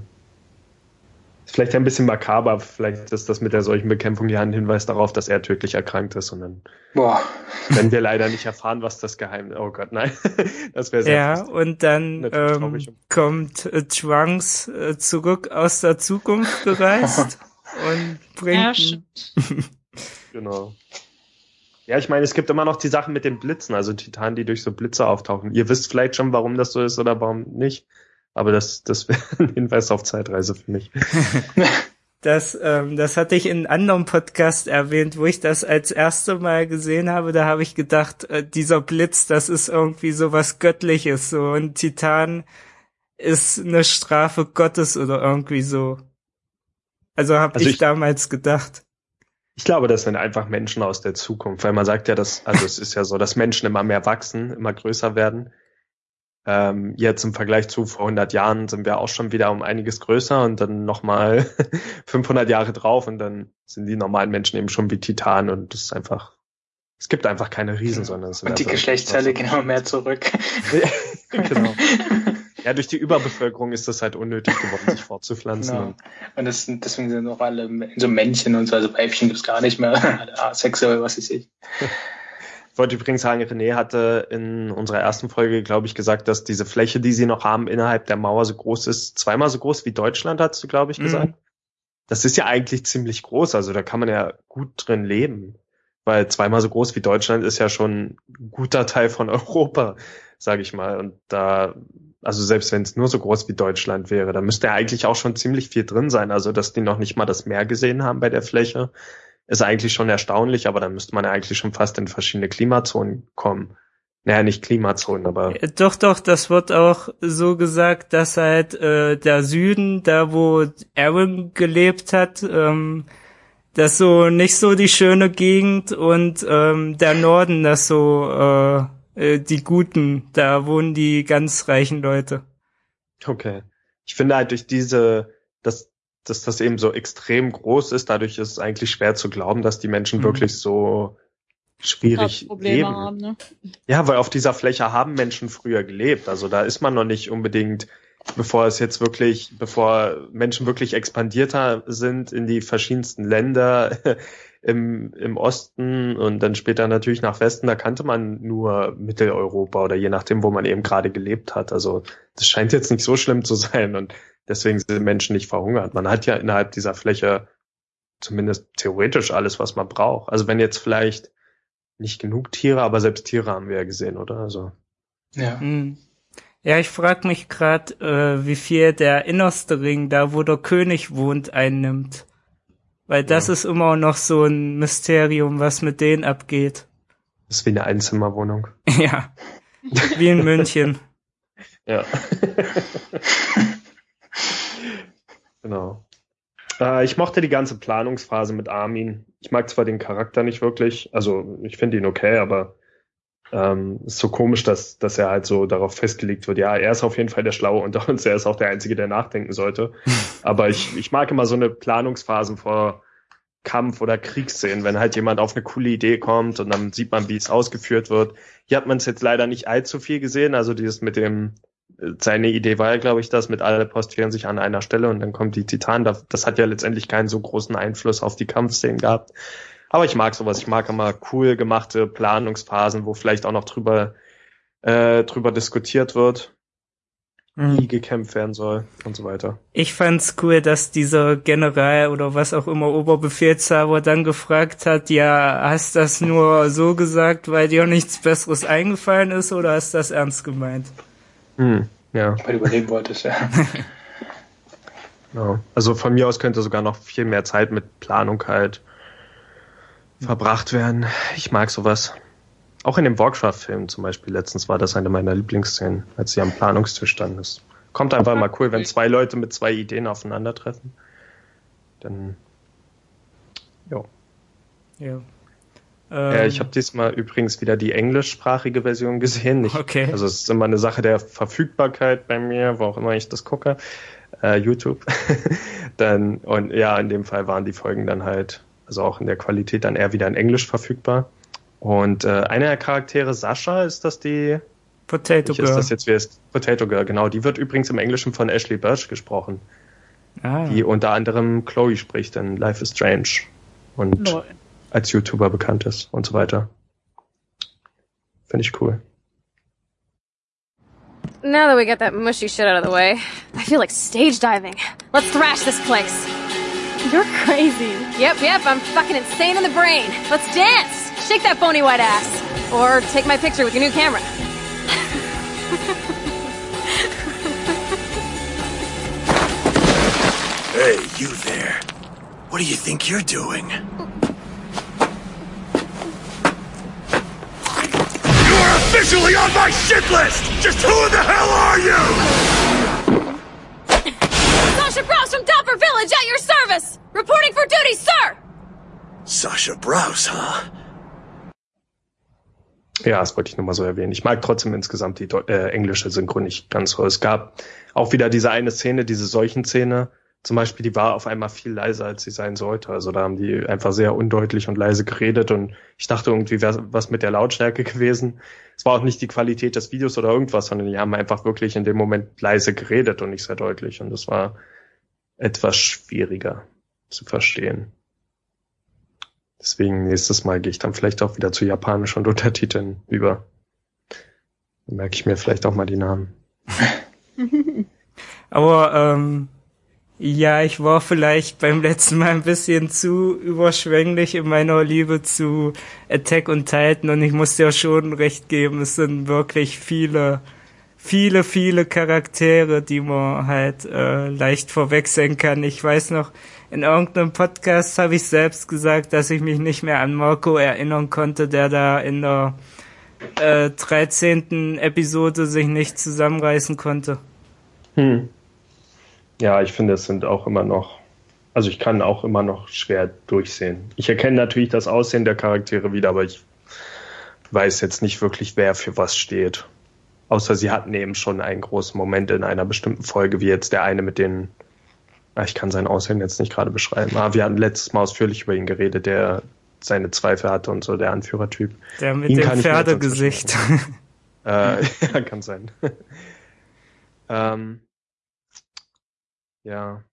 Ist vielleicht ein bisschen makaber, vielleicht ist das mit der solchen Bekämpfung ja ein Hinweis darauf, dass er tödlich erkrankt ist und dann Boah. wenn wir leider nicht erfahren, was das Geheimnis Oh Gott, nein. das wäre sehr Ja, lustig. und dann ähm, kommt äh, Trunks äh, zurück aus der Zukunft gereist und bringt. Ja, genau. Ja, ich meine, es gibt immer noch die Sachen mit den Blitzen, also Titanen, die durch so Blitze auftauchen. Ihr wisst vielleicht schon, warum das so ist oder warum nicht. Aber das, das wäre ein Hinweis auf Zeitreise für mich. Das, ähm, das hatte ich in einem anderen Podcast erwähnt, wo ich das als erste Mal gesehen habe. Da habe ich gedacht, äh, dieser Blitz, das ist irgendwie so was Göttliches. So ein Titan ist eine Strafe Gottes oder irgendwie so. Also habe also ich, ich damals gedacht. Ich glaube, das sind einfach Menschen aus der Zukunft, weil man sagt ja, dass, also es ist ja so, dass Menschen immer mehr wachsen, immer größer werden. Ähm, jetzt im Vergleich zu vor 100 Jahren sind wir auch schon wieder um einiges größer und dann nochmal 500 Jahre drauf und dann sind die normalen Menschen eben schon wie Titan und das ist einfach, es gibt einfach keine Riesen, sondern es sind Und die Geschlechtsteile gehen immer mehr zurück. genau. Ja, durch die Überbevölkerung ist das halt unnötig geworden, sich fortzupflanzen. Genau. Und das, deswegen sind auch alle so Männchen und so, also Weibchen gibt's gar nicht mehr, alle asexuell, was weiß ich. Wollte übrigens sagen, René hatte in unserer ersten Folge, glaube ich, gesagt, dass diese Fläche, die sie noch haben, innerhalb der Mauer so groß ist, zweimal so groß wie Deutschland, hast du, glaube ich, mhm. gesagt. Das ist ja eigentlich ziemlich groß, also da kann man ja gut drin leben. Weil zweimal so groß wie Deutschland ist ja schon ein guter Teil von Europa, sage ich mal. Und da, also selbst wenn es nur so groß wie Deutschland wäre, da müsste ja eigentlich auch schon ziemlich viel drin sein. Also dass die noch nicht mal das Meer gesehen haben bei der Fläche ist eigentlich schon erstaunlich, aber dann müsste man ja eigentlich schon fast in verschiedene Klimazonen kommen. Naja, nicht Klimazonen, aber. Äh, doch, doch, das wird auch so gesagt, dass halt äh, der Süden, da wo Aaron gelebt hat, ähm, das so nicht so die schöne Gegend und ähm, der Norden, das so äh, äh, die Guten, da wohnen die ganz reichen Leute. Okay. Ich finde halt durch diese, das, dass das eben so extrem groß ist. Dadurch ist es eigentlich schwer zu glauben, dass die Menschen mhm. wirklich so schwierig leben. Haben, ne? Ja, weil auf dieser Fläche haben Menschen früher gelebt. Also da ist man noch nicht unbedingt, bevor es jetzt wirklich, bevor Menschen wirklich expandierter sind in die verschiedensten Länder im, im Osten und dann später natürlich nach Westen, da kannte man nur Mitteleuropa oder je nachdem, wo man eben gerade gelebt hat. Also das scheint jetzt nicht so schlimm zu sein und deswegen sind Menschen nicht verhungert. Man hat ja innerhalb dieser Fläche zumindest theoretisch alles, was man braucht. Also wenn jetzt vielleicht nicht genug Tiere, aber selbst Tiere haben wir ja gesehen, oder? Also. Ja. Hm. Ja, ich frage mich gerade, äh, wie viel der innerste Ring, da wo der König wohnt, einnimmt. Weil das ja. ist immer noch so ein Mysterium, was mit denen abgeht. Das ist wie eine Einzimmerwohnung. Ja. Wie in München. ja. genau. Äh, ich mochte die ganze Planungsphase mit Armin. Ich mag zwar den Charakter nicht wirklich, also ich finde ihn okay, aber ähm, ist so komisch, dass, dass er halt so darauf festgelegt wird. Ja, er ist auf jeden Fall der Schlaue unter uns, er ist auch der Einzige, der nachdenken sollte. Aber ich, ich mag immer so eine Planungsphase vor, Kampf- oder Kriegsszenen, wenn halt jemand auf eine coole Idee kommt und dann sieht man, wie es ausgeführt wird. Hier hat man es jetzt leider nicht allzu viel gesehen, also dieses mit dem, äh, seine Idee war ja, glaube ich, das mit alle postieren sich an einer Stelle und dann kommt die Titan. Das, das hat ja letztendlich keinen so großen Einfluss auf die Kampfszenen gehabt. Aber ich mag sowas. Ich mag immer cool gemachte Planungsphasen, wo vielleicht auch noch drüber, äh, drüber diskutiert wird wie gekämpft werden soll und so weiter. Ich fand's cool, dass dieser General oder was auch immer Oberbefehlshaber dann gefragt hat, ja, hast das nur so gesagt, weil dir nichts Besseres eingefallen ist oder hast das ernst gemeint? Hm, ja. Weil du überleben wolltest, ja. ja. Also von mir aus könnte sogar noch viel mehr Zeit mit Planung halt verbracht werden. Ich mag sowas. Auch in dem Warcraft-Film zum Beispiel letztens war das eine meiner Lieblingsszenen, als sie am Planungstisch standen. Es kommt einfach mal cool, wenn zwei Leute mit zwei Ideen aufeinandertreffen. Dann, jo. Ja. Ähm, ja, ich habe diesmal übrigens wieder die englischsprachige Version gesehen. Ich, okay. Also es ist immer eine Sache der Verfügbarkeit bei mir, wo auch immer ich das gucke. Äh, YouTube. dann, und ja, in dem Fall waren die Folgen dann halt, also auch in der Qualität dann eher wieder in Englisch verfügbar. Und äh, eine der Charaktere, Sascha, ist das die Potato Girl. Ist das jetzt wie ist Potato Girl, genau. Die wird übrigens im Englischen von Ashley Birch gesprochen. Ah. Die unter anderem Chloe spricht in Life is Strange und no. als YouTuber bekannt ist und so weiter. Finde ich cool. Now that we got that mushy shit out of the way, I feel like stage diving. Let's thrash this place. You're crazy. Yep, yep, I'm fucking insane in the brain. Let's dance. Shake that bony white ass. Or take my picture with your new camera. hey, you there. What do you think you're doing? You're officially on my shit list! Just who the hell are you? Sasha Browse from Dapper Village at your service! Reporting for duty, sir! Sasha Browse, huh? Ja, das wollte ich nur mal so erwähnen. Ich mag trotzdem insgesamt die äh, englische Synchro nicht ganz so. Es gab auch wieder diese eine Szene, diese Seuchenszene. Zum Beispiel, die war auf einmal viel leiser, als sie sein sollte. Also da haben die einfach sehr undeutlich und leise geredet und ich dachte irgendwie, wäre was mit der Lautstärke gewesen. Es war auch nicht die Qualität des Videos oder irgendwas, sondern die haben einfach wirklich in dem Moment leise geredet und nicht sehr deutlich. Und das war etwas schwieriger zu verstehen. Deswegen nächstes Mal gehe ich dann vielleicht auch wieder zu Japanisch und Untertiteln über. Dann merke ich mir vielleicht auch mal die Namen. Aber ähm, ja, ich war vielleicht beim letzten Mal ein bisschen zu überschwänglich in meiner Liebe zu Attack und Titan und ich muss dir schon recht geben, es sind wirklich viele, viele, viele Charaktere, die man halt äh, leicht verwechseln kann. Ich weiß noch, in irgendeinem Podcast habe ich selbst gesagt, dass ich mich nicht mehr an Marco erinnern konnte, der da in der äh, 13. Episode sich nicht zusammenreißen konnte. Hm. Ja, ich finde, es sind auch immer noch, also ich kann auch immer noch schwer durchsehen. Ich erkenne natürlich das Aussehen der Charaktere wieder, aber ich weiß jetzt nicht wirklich, wer für was steht. Außer sie hatten eben schon einen großen Moment in einer bestimmten Folge, wie jetzt der eine mit den Ah, ich kann sein Aussehen jetzt nicht gerade beschreiben. Aber wir hatten letztes Mal ausführlich über ihn geredet, der seine Zweifel hatte und so, der Anführertyp. Der mit dem Pferdegesicht. äh, ja, kann sein. ähm, ja.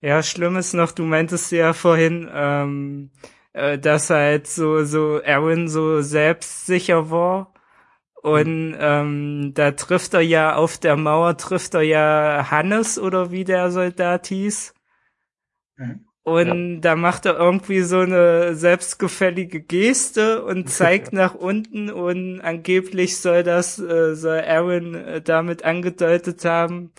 Ja, schlimm ist noch, du meintest ja vorhin, ähm, äh, dass halt so, so Aaron so selbstsicher war und ähm, da trifft er ja auf der Mauer, trifft er ja Hannes oder wie der Soldat hieß. Mhm. Und ja. da macht er irgendwie so eine selbstgefällige Geste und zeigt nach unten und angeblich soll das, äh, soll Aaron äh, damit angedeutet haben,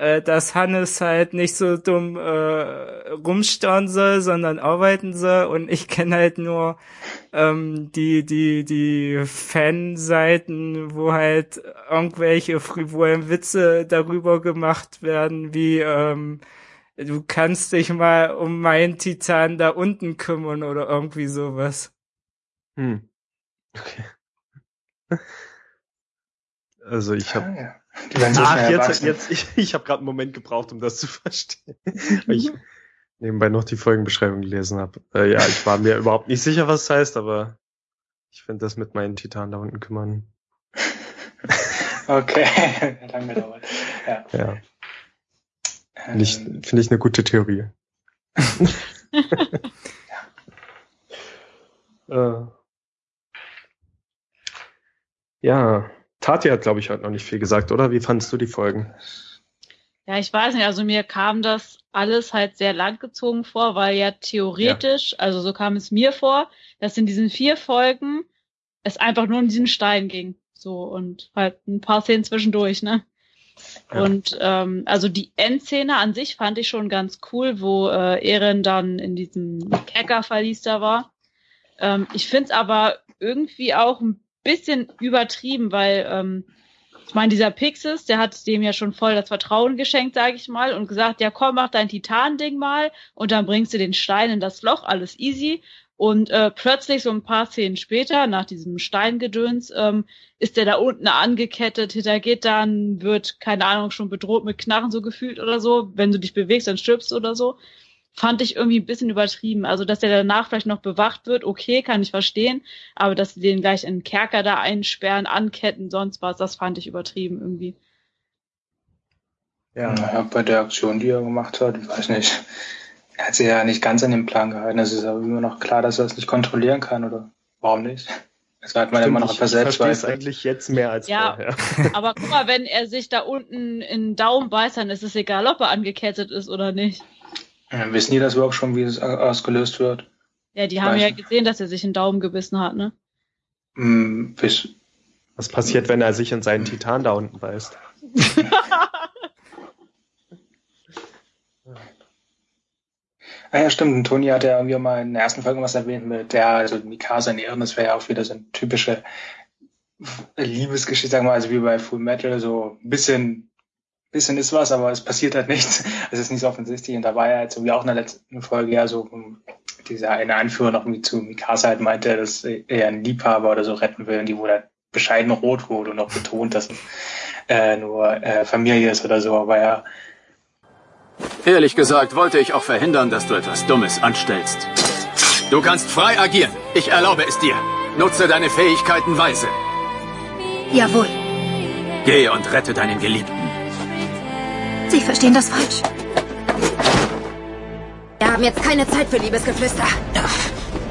äh, dass Hannes halt nicht so dumm äh, rumstauen soll, sondern arbeiten soll. Und ich kenne halt nur ähm, die die die Fanseiten, wo halt irgendwelche frivolen Witze darüber gemacht werden, wie ähm, du kannst dich mal um meinen Titan da unten kümmern oder irgendwie sowas. Hm. Okay. Also ich habe ah, ja. Die werden so Ach, jetzt, jetzt, ich, ich habe gerade einen Moment gebraucht, um das zu verstehen. ich nebenbei noch die Folgenbeschreibung gelesen habe. Äh, ja, ich war mir überhaupt nicht sicher, was es heißt, aber ich finde das mit meinen Titanen da unten kümmern. okay, lange gedauert. Ja. ja. Finde ich, Ähm, find ich eine gute Theorie. äh, ja, Tati hat, glaube ich, heute noch nicht viel gesagt, oder? Wie fandest du die Folgen? Ja, ich weiß nicht, also mir kam das alles halt sehr langgezogen vor, weil ja theoretisch, also so kam es mir vor, dass in diesen vier Folgen es einfach nur um diesen Stein ging. So und halt ein paar Szenen zwischendurch, ne? Ja. Und ähm, also die Endszene an sich fand ich schon ganz cool, wo äh, Eren dann in diesem Kerkerverlies da war. Ähm, ich find's aber irgendwie auch ein bisschen übertrieben, weil ähm, ich meine, dieser Pixis, der hat dem ja schon voll das Vertrauen geschenkt, sage ich mal, und gesagt, ja komm, mach dein Titan-Ding mal und dann bringst du den Stein in das Loch, alles easy. Und äh, plötzlich, so ein paar Szenen später, nach diesem Steingedöns, ähm, ist der da unten angekettet hinter Gittern, wird, keine Ahnung, schon bedroht mit Knarren so gefühlt oder so. Wenn du dich bewegst, dann stirbst du oder so. Fand ich irgendwie ein bisschen übertrieben. Also, dass der danach vielleicht noch bewacht wird, okay, kann ich verstehen. Aber dass sie den gleich in den Kerker da einsperren, anketten, sonst was, das fand ich übertrieben irgendwie. Ja, Naja, bei der Aktion, die er gemacht hat, ich weiß nicht. Er hat sich ja nicht ganz an den Plan gehalten. Es ist aber immer noch klar, dass er es nicht kontrollieren kann, oder? Warum nicht? Es hat man Stimmt, immer noch etwas ich Selbstzweifel. eigentlich jetzt mehr als Ja. vorher. Aber guck mal, wenn er sich da unten in den Daumen beißt, dann ist es egal, ob er angekettet ist oder nicht. Ja, Wissen die das überhaupt schon, wie es ausgelöst wird? Ja, die haben Weiß ja gesehen, dass er sich in den Daumen gebissen hat, ne? Hm, bis, Was passiert, wenn er sich in seinen Titan da unten beißt? Ah ja, stimmt. Und Toni hat ja irgendwie mal in der ersten Folge was erwähnt mit der, also Mikasa in Ehren, das wäre ja auch wieder so eine typische Liebesgeschichte, sagen wir mal, also wie bei Full Metal, so ein bisschen, bisschen ist was, aber es passiert halt nichts. Es ist nicht so offensichtlich. Und da war ja jetzt irgendwie auch in der letzten Folge ja so dieser eine Anführer noch irgendwie zu Mikasa halt meinte, dass er einen Liebhaber oder so retten will und die wurde halt bescheiden rot wurde und auch betont, dass es äh, nur äh, Familie ist oder so, aber ja, Ehrlich gesagt wollte ich auch verhindern, dass du etwas Dummes anstellst. Du kannst frei agieren. Ich erlaube es dir. Nutze deine Fähigkeiten weise. Jawohl. Geh und rette deinen Geliebten. Sie verstehen das falsch. Wir haben jetzt keine Zeit für Liebesgeflüster.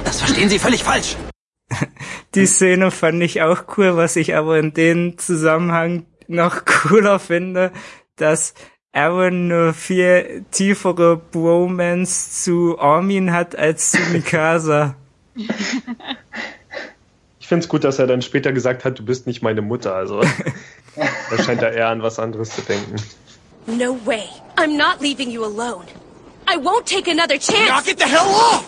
Das verstehen Sie völlig falsch. Die Szene fand ich auch cool, was ich aber in dem Zusammenhang noch cooler finde, dass Aaron eine viel tiefere Bromance zu Armin hat als zu Mikasa. Ich finde es gut, dass er dann später gesagt hat, du bist nicht meine Mutter. Also er scheint da eher an was anderes zu denken. No way. I'm not leaving you alone. I won't take another chance. Knock it the hell off!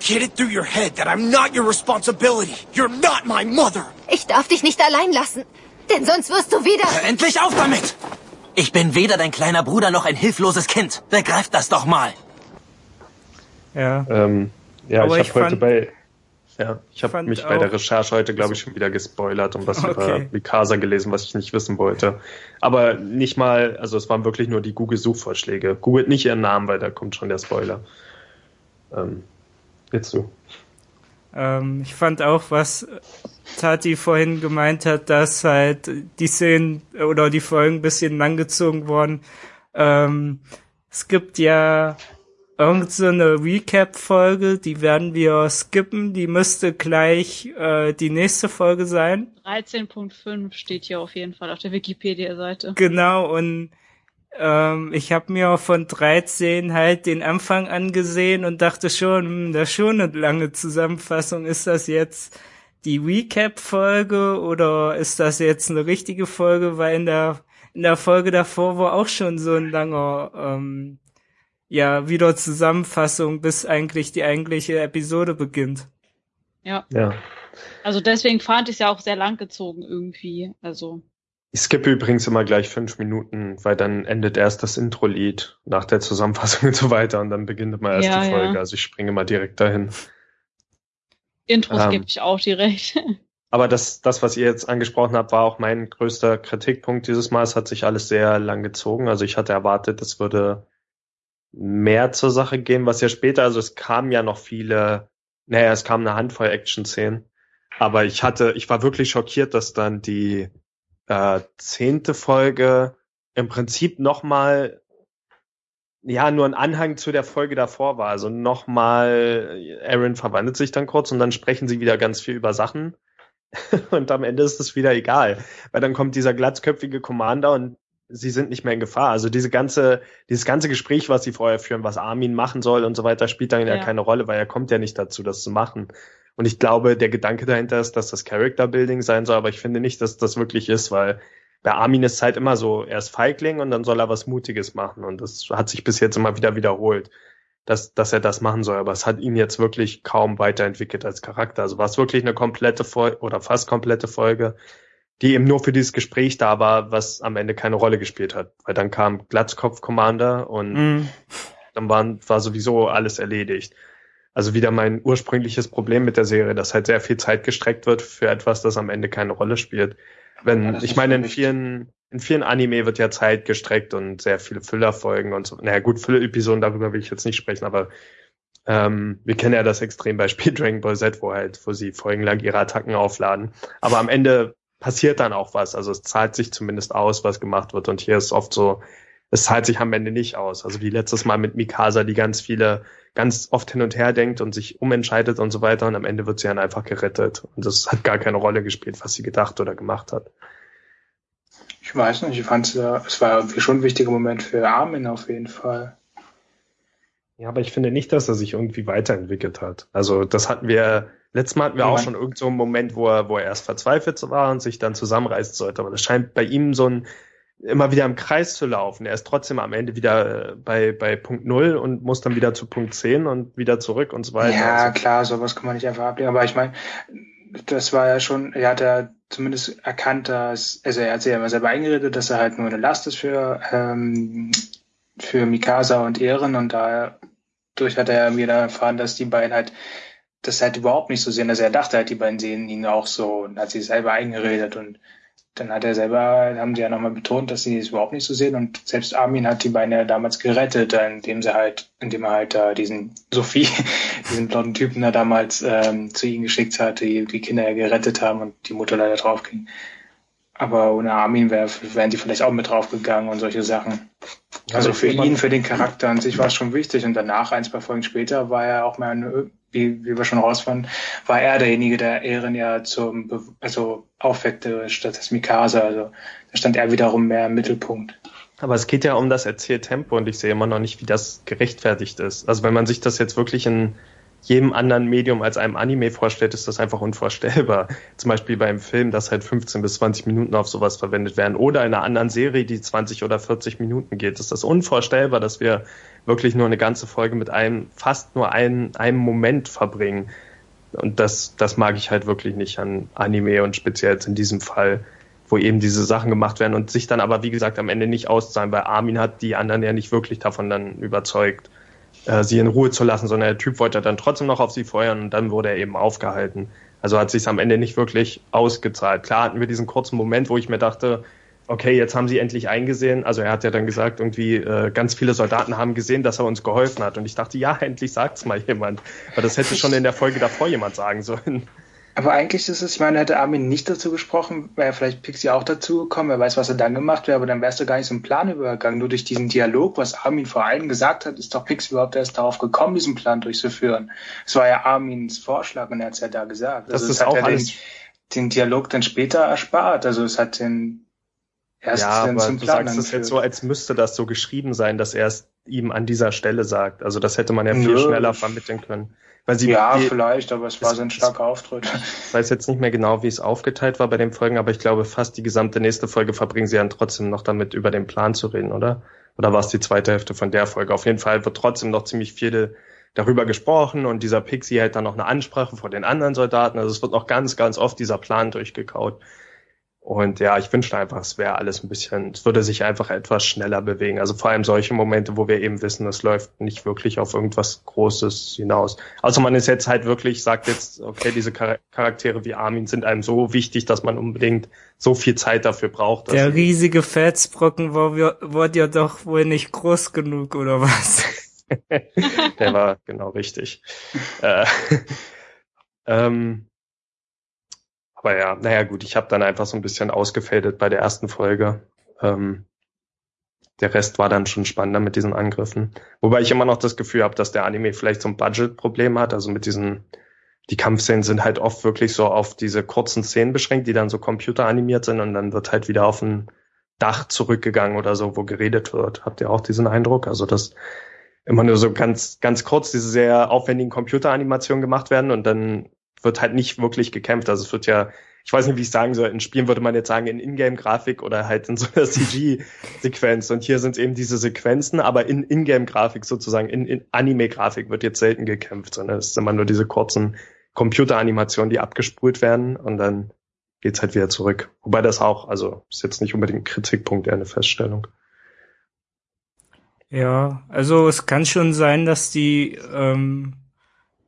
Get it through your head that I'm not your responsibility. You're not my mother. Ich darf dich nicht allein lassen, denn sonst wirst du wieder... Hör endlich auf damit! Ich bin weder dein kleiner Bruder noch ein hilfloses Kind. Begreift das doch mal. Ja. Ähm, ja, Aber ich habe heute bei ja, ich habe mich bei der Recherche heute, glaube ich, schon wieder gespoilert und was über Okay. Mikasa gelesen, was ich nicht wissen wollte. Aber nicht mal, also es waren wirklich nur die Google-Suchvorschläge. Googelt nicht ihren Namen, weil da kommt schon der Spoiler. Ähm, jetzt du. Ähm, ich fand auch, was Tati vorhin gemeint hat, dass halt die Szenen oder die Folgen ein bisschen langgezogen wurden. Ähm, es gibt ja irgend so Recap-Folge, die werden wir skippen, die müsste gleich äh, die nächste Folge sein. 13.5 steht hier auf jeden Fall auf der Wikipedia-Seite. Genau, und ähm, ich habe mir von 13 halt den Anfang angesehen und dachte schon, hm, das ist schon eine lange Zusammenfassung. Ist das jetzt die Recap-Folge oder ist das jetzt eine richtige Folge? Weil in der, in der Folge davor war auch schon so ein langer, ähm, ja, wieder Zusammenfassung, bis eigentlich die eigentliche Episode beginnt. Ja. Ja. Also deswegen fand ich es ja auch sehr lang gezogen irgendwie. Also, Ich skippe übrigens immer gleich fünf Minuten, weil dann endet erst das Intro-Lied nach der Zusammenfassung und so weiter und dann beginnt immer erst Ja, die Folge. ja. Also ich springe mal direkt dahin. Intros Ähm. gebe ich auch direkt. Aber das, das, was ihr jetzt angesprochen habt, war auch mein größter Kritikpunkt dieses Mal. Es hat sich alles sehr lang gezogen. Also ich hatte erwartet, es würde mehr zur Sache gehen, was ja später, also es kamen ja noch viele, naja, es kam eine Handvoll Action-Szenen, aber ich hatte, ich war wirklich schockiert, dass dann die äh, zehnte Folge im Prinzip nochmal ja, nur ein Anhang zu der Folge davor war. Also nochmal, Aaron verwandelt sich dann kurz und dann sprechen sie wieder ganz viel über Sachen. und am Ende ist es wieder egal. Weil dann kommt dieser glatzköpfige Commander und sie sind nicht mehr in Gefahr. Also diese ganze, dieses ganze Gespräch, was sie vorher führen, was Armin machen soll und so weiter, spielt dann ja, ja keine Rolle, weil er kommt ja nicht dazu, das zu machen. Und ich glaube, der Gedanke dahinter ist, dass das Character Building sein soll, aber ich finde nicht, dass das wirklich ist, weil bei Armin ist halt immer so, er ist Feigling und dann soll er was Mutiges machen. Und das hat sich bis jetzt immer wieder wiederholt, dass, dass er das machen soll. Aber es hat ihn jetzt wirklich kaum weiterentwickelt als Charakter. Also war es wirklich eine komplette Folge oder fast komplette Folge, die eben nur für dieses Gespräch da war, was am Ende keine Rolle gespielt hat. Weil dann kam Glatzkopf Commander und mm. dann war, war sowieso alles erledigt. Also wieder mein ursprüngliches Problem mit der Serie, dass halt sehr viel Zeit gestreckt wird für etwas, das am Ende keine Rolle spielt. Wenn, ja, ich meine, in vielen, in vielen Anime wird ja Zeit gestreckt und sehr viele Füllerfolgen und so. Naja, gut, Füller-Episoden, darüber will ich jetzt nicht sprechen, aber ähm, wir kennen ja das Extrembeispiel Dragon Ball Z, wo halt, wo sie folgenlang ihre Attacken aufladen. Aber am Ende passiert dann auch was. Also es zahlt sich zumindest aus, was gemacht wird. Und hier ist oft so, es zahlt sich am Ende nicht aus. Also wie letztes Mal mit Mikasa, die ganz viele, ganz oft hin und her denkt und sich umentscheidet und so weiter und am Ende wird sie dann einfach gerettet. Und das hat gar keine Rolle gespielt, was sie gedacht oder gemacht hat. Ich weiß nicht, ich fand es war schon ein wichtiger Moment für Armin auf jeden Fall. Ja, aber ich finde nicht, dass er sich irgendwie weiterentwickelt hat. Also das hatten wir, letztes Mal hatten wir ja, auch schon irgend so einen Moment, wo er, wo er erst verzweifelt war und sich dann zusammenreißen sollte. Aber das scheint bei ihm so ein immer wieder im Kreis zu laufen. Er ist trotzdem am Ende wieder äh, bei, bei Punkt Null und muss dann wieder zu Punkt 10 und wieder zurück und so weiter. Ja, also. klar, sowas kann man nicht einfach ablehnen. Aber ich meine, das war ja schon, er hat ja zumindest erkannt, dass, also er hat sich ja immer selber eingeredet, dass er halt nur eine Last ist für, ähm, für Mikasa und Ehren und dadurch hat er mir dann erfahren, dass die beiden halt das halt überhaupt nicht so sehen. Also er dachte halt, die beiden sehen ihn auch so und hat sich selber eingeredet und dann hat er selber, haben sie ja nochmal betont, dass sie es überhaupt nicht so sehen und selbst Armin hat die beiden ja damals gerettet, indem sie halt, indem er halt äh, diesen Sophie, diesen blonden Typen da damals ähm, zu ihnen geschickt hat, die die Kinder ja gerettet haben und die Mutter leider draufging. Aber ohne Armin wär, wären die vielleicht auch mit draufgegangen und solche Sachen. Also für ihn, für den Charakter an sich war es schon wichtig und danach, ein, zwei Folgen später, war er auch mehr eine wie, wie wir schon rausfanden, war er derjenige, der Ehren ja zum, also aufweckte statt des Mikasa. Also da stand er wiederum mehr im Mittelpunkt. Aber es geht ja um das Erzähltempo und ich sehe immer noch nicht, wie das gerechtfertigt ist. Also wenn man sich das jetzt wirklich in jedem anderen Medium als einem Anime vorstellt, ist das einfach unvorstellbar. Zum Beispiel beim Film, dass halt 15 bis 20 Minuten auf sowas verwendet werden. Oder in einer anderen Serie, die 20 oder 40 Minuten geht. Ist das unvorstellbar, dass wir wirklich nur eine ganze Folge mit einem, fast nur einem, einem Moment verbringen. Und das, das mag ich halt wirklich nicht an Anime und speziell jetzt in diesem Fall, wo eben diese Sachen gemacht werden und sich dann aber, wie gesagt, am Ende nicht auszahlen, weil Armin hat die anderen ja nicht wirklich davon dann überzeugt äh, sie in Ruhe zu lassen, sondern der Typ wollte dann trotzdem noch auf sie feuern und dann wurde er eben aufgehalten. Also hat sich am Ende nicht wirklich ausgezahlt. Klar hatten wir diesen kurzen Moment, wo ich mir dachte, okay, jetzt haben sie endlich eingesehen. Also er hat ja dann gesagt, irgendwie äh, ganz viele Soldaten haben gesehen, dass er uns geholfen hat. Und ich dachte, ja, endlich sagt's mal jemand. Aber das hätte schon in der Folge davor jemand sagen sollen. Aber eigentlich ist es, ich meine, hätte Armin nicht dazu gesprochen, wäre vielleicht Pixie auch dazu gekommen, wer weiß, was er dann gemacht wäre, aber dann wärst du gar nicht so ein Plan übergegangen. Nur durch diesen Dialog, was Armin vor allem gesagt hat, ist doch Pixie überhaupt erst darauf gekommen, diesen Plan durchzuführen. Es war ja Armins Vorschlag und er hat es ja da gesagt. Das also ist auch alles den, den Dialog dann später erspart. Also es hat den erst ja, aber zum du Plan sagst es jetzt so, als müsste das so geschrieben sein, dass er es ihm an dieser Stelle sagt. Also das hätte man ja viel Nö. schneller vermitteln können. Weil sie, ja, die, vielleicht, aber es war so ein starker Auftritt. Ich weiß jetzt nicht mehr genau, wie es aufgeteilt war bei den Folgen, aber ich glaube, fast die gesamte nächste Folge verbringen sie dann trotzdem noch damit, über den Plan zu reden, oder? Oder war es die zweite Hälfte von der Folge? Auf jeden Fall wird trotzdem noch ziemlich viel darüber gesprochen und dieser Pixie hält dann noch eine Ansprache vor den anderen Soldaten. Also es wird noch ganz, ganz oft dieser Plan durchgekaut. Und ja, ich wünschte einfach, es wäre alles ein bisschen, es würde sich einfach etwas schneller bewegen. Also vor allem solche Momente, wo wir eben wissen, es läuft nicht wirklich auf irgendwas Großes hinaus. Also man ist jetzt halt wirklich, sagt jetzt, okay, diese Charaktere wie Armin sind einem so wichtig, dass man unbedingt so viel Zeit dafür braucht. Der riesige Felsbrocken war, war ja doch wohl nicht groß genug, oder was? Der war genau richtig. äh, ähm, aber ja, naja gut, ich habe dann einfach so ein bisschen ausgefadet bei der ersten Folge. Ähm, der Rest war dann schon spannender mit diesen Angriffen. Wobei ich immer noch das Gefühl habe, dass der Anime vielleicht so ein Budget-Problem hat. Also mit diesen, die Kampfszenen sind halt oft wirklich so auf diese kurzen Szenen beschränkt, die dann so computeranimiert sind und dann wird halt wieder auf ein Dach zurückgegangen oder so, wo geredet wird. Habt ihr auch diesen Eindruck? Also dass immer nur so ganz, ganz kurz diese sehr aufwendigen Computeranimationen gemacht werden und dann wird halt nicht wirklich gekämpft. Also es wird ja, ich weiß nicht, wie ich sagen soll, in Spielen würde man jetzt sagen, in Ingame-Grafik oder halt in so einer CG-Sequenz. Und hier sind eben diese Sequenzen, aber in Ingame-Grafik sozusagen, in, in Anime-Grafik wird jetzt selten gekämpft, sondern es sind immer nur diese kurzen Computeranimationen, die abgespult werden und dann geht's halt wieder zurück. Wobei das auch, also ist jetzt nicht unbedingt ein Kritikpunkt, eher eine Feststellung. Ja, also es kann schon sein, dass die ähm,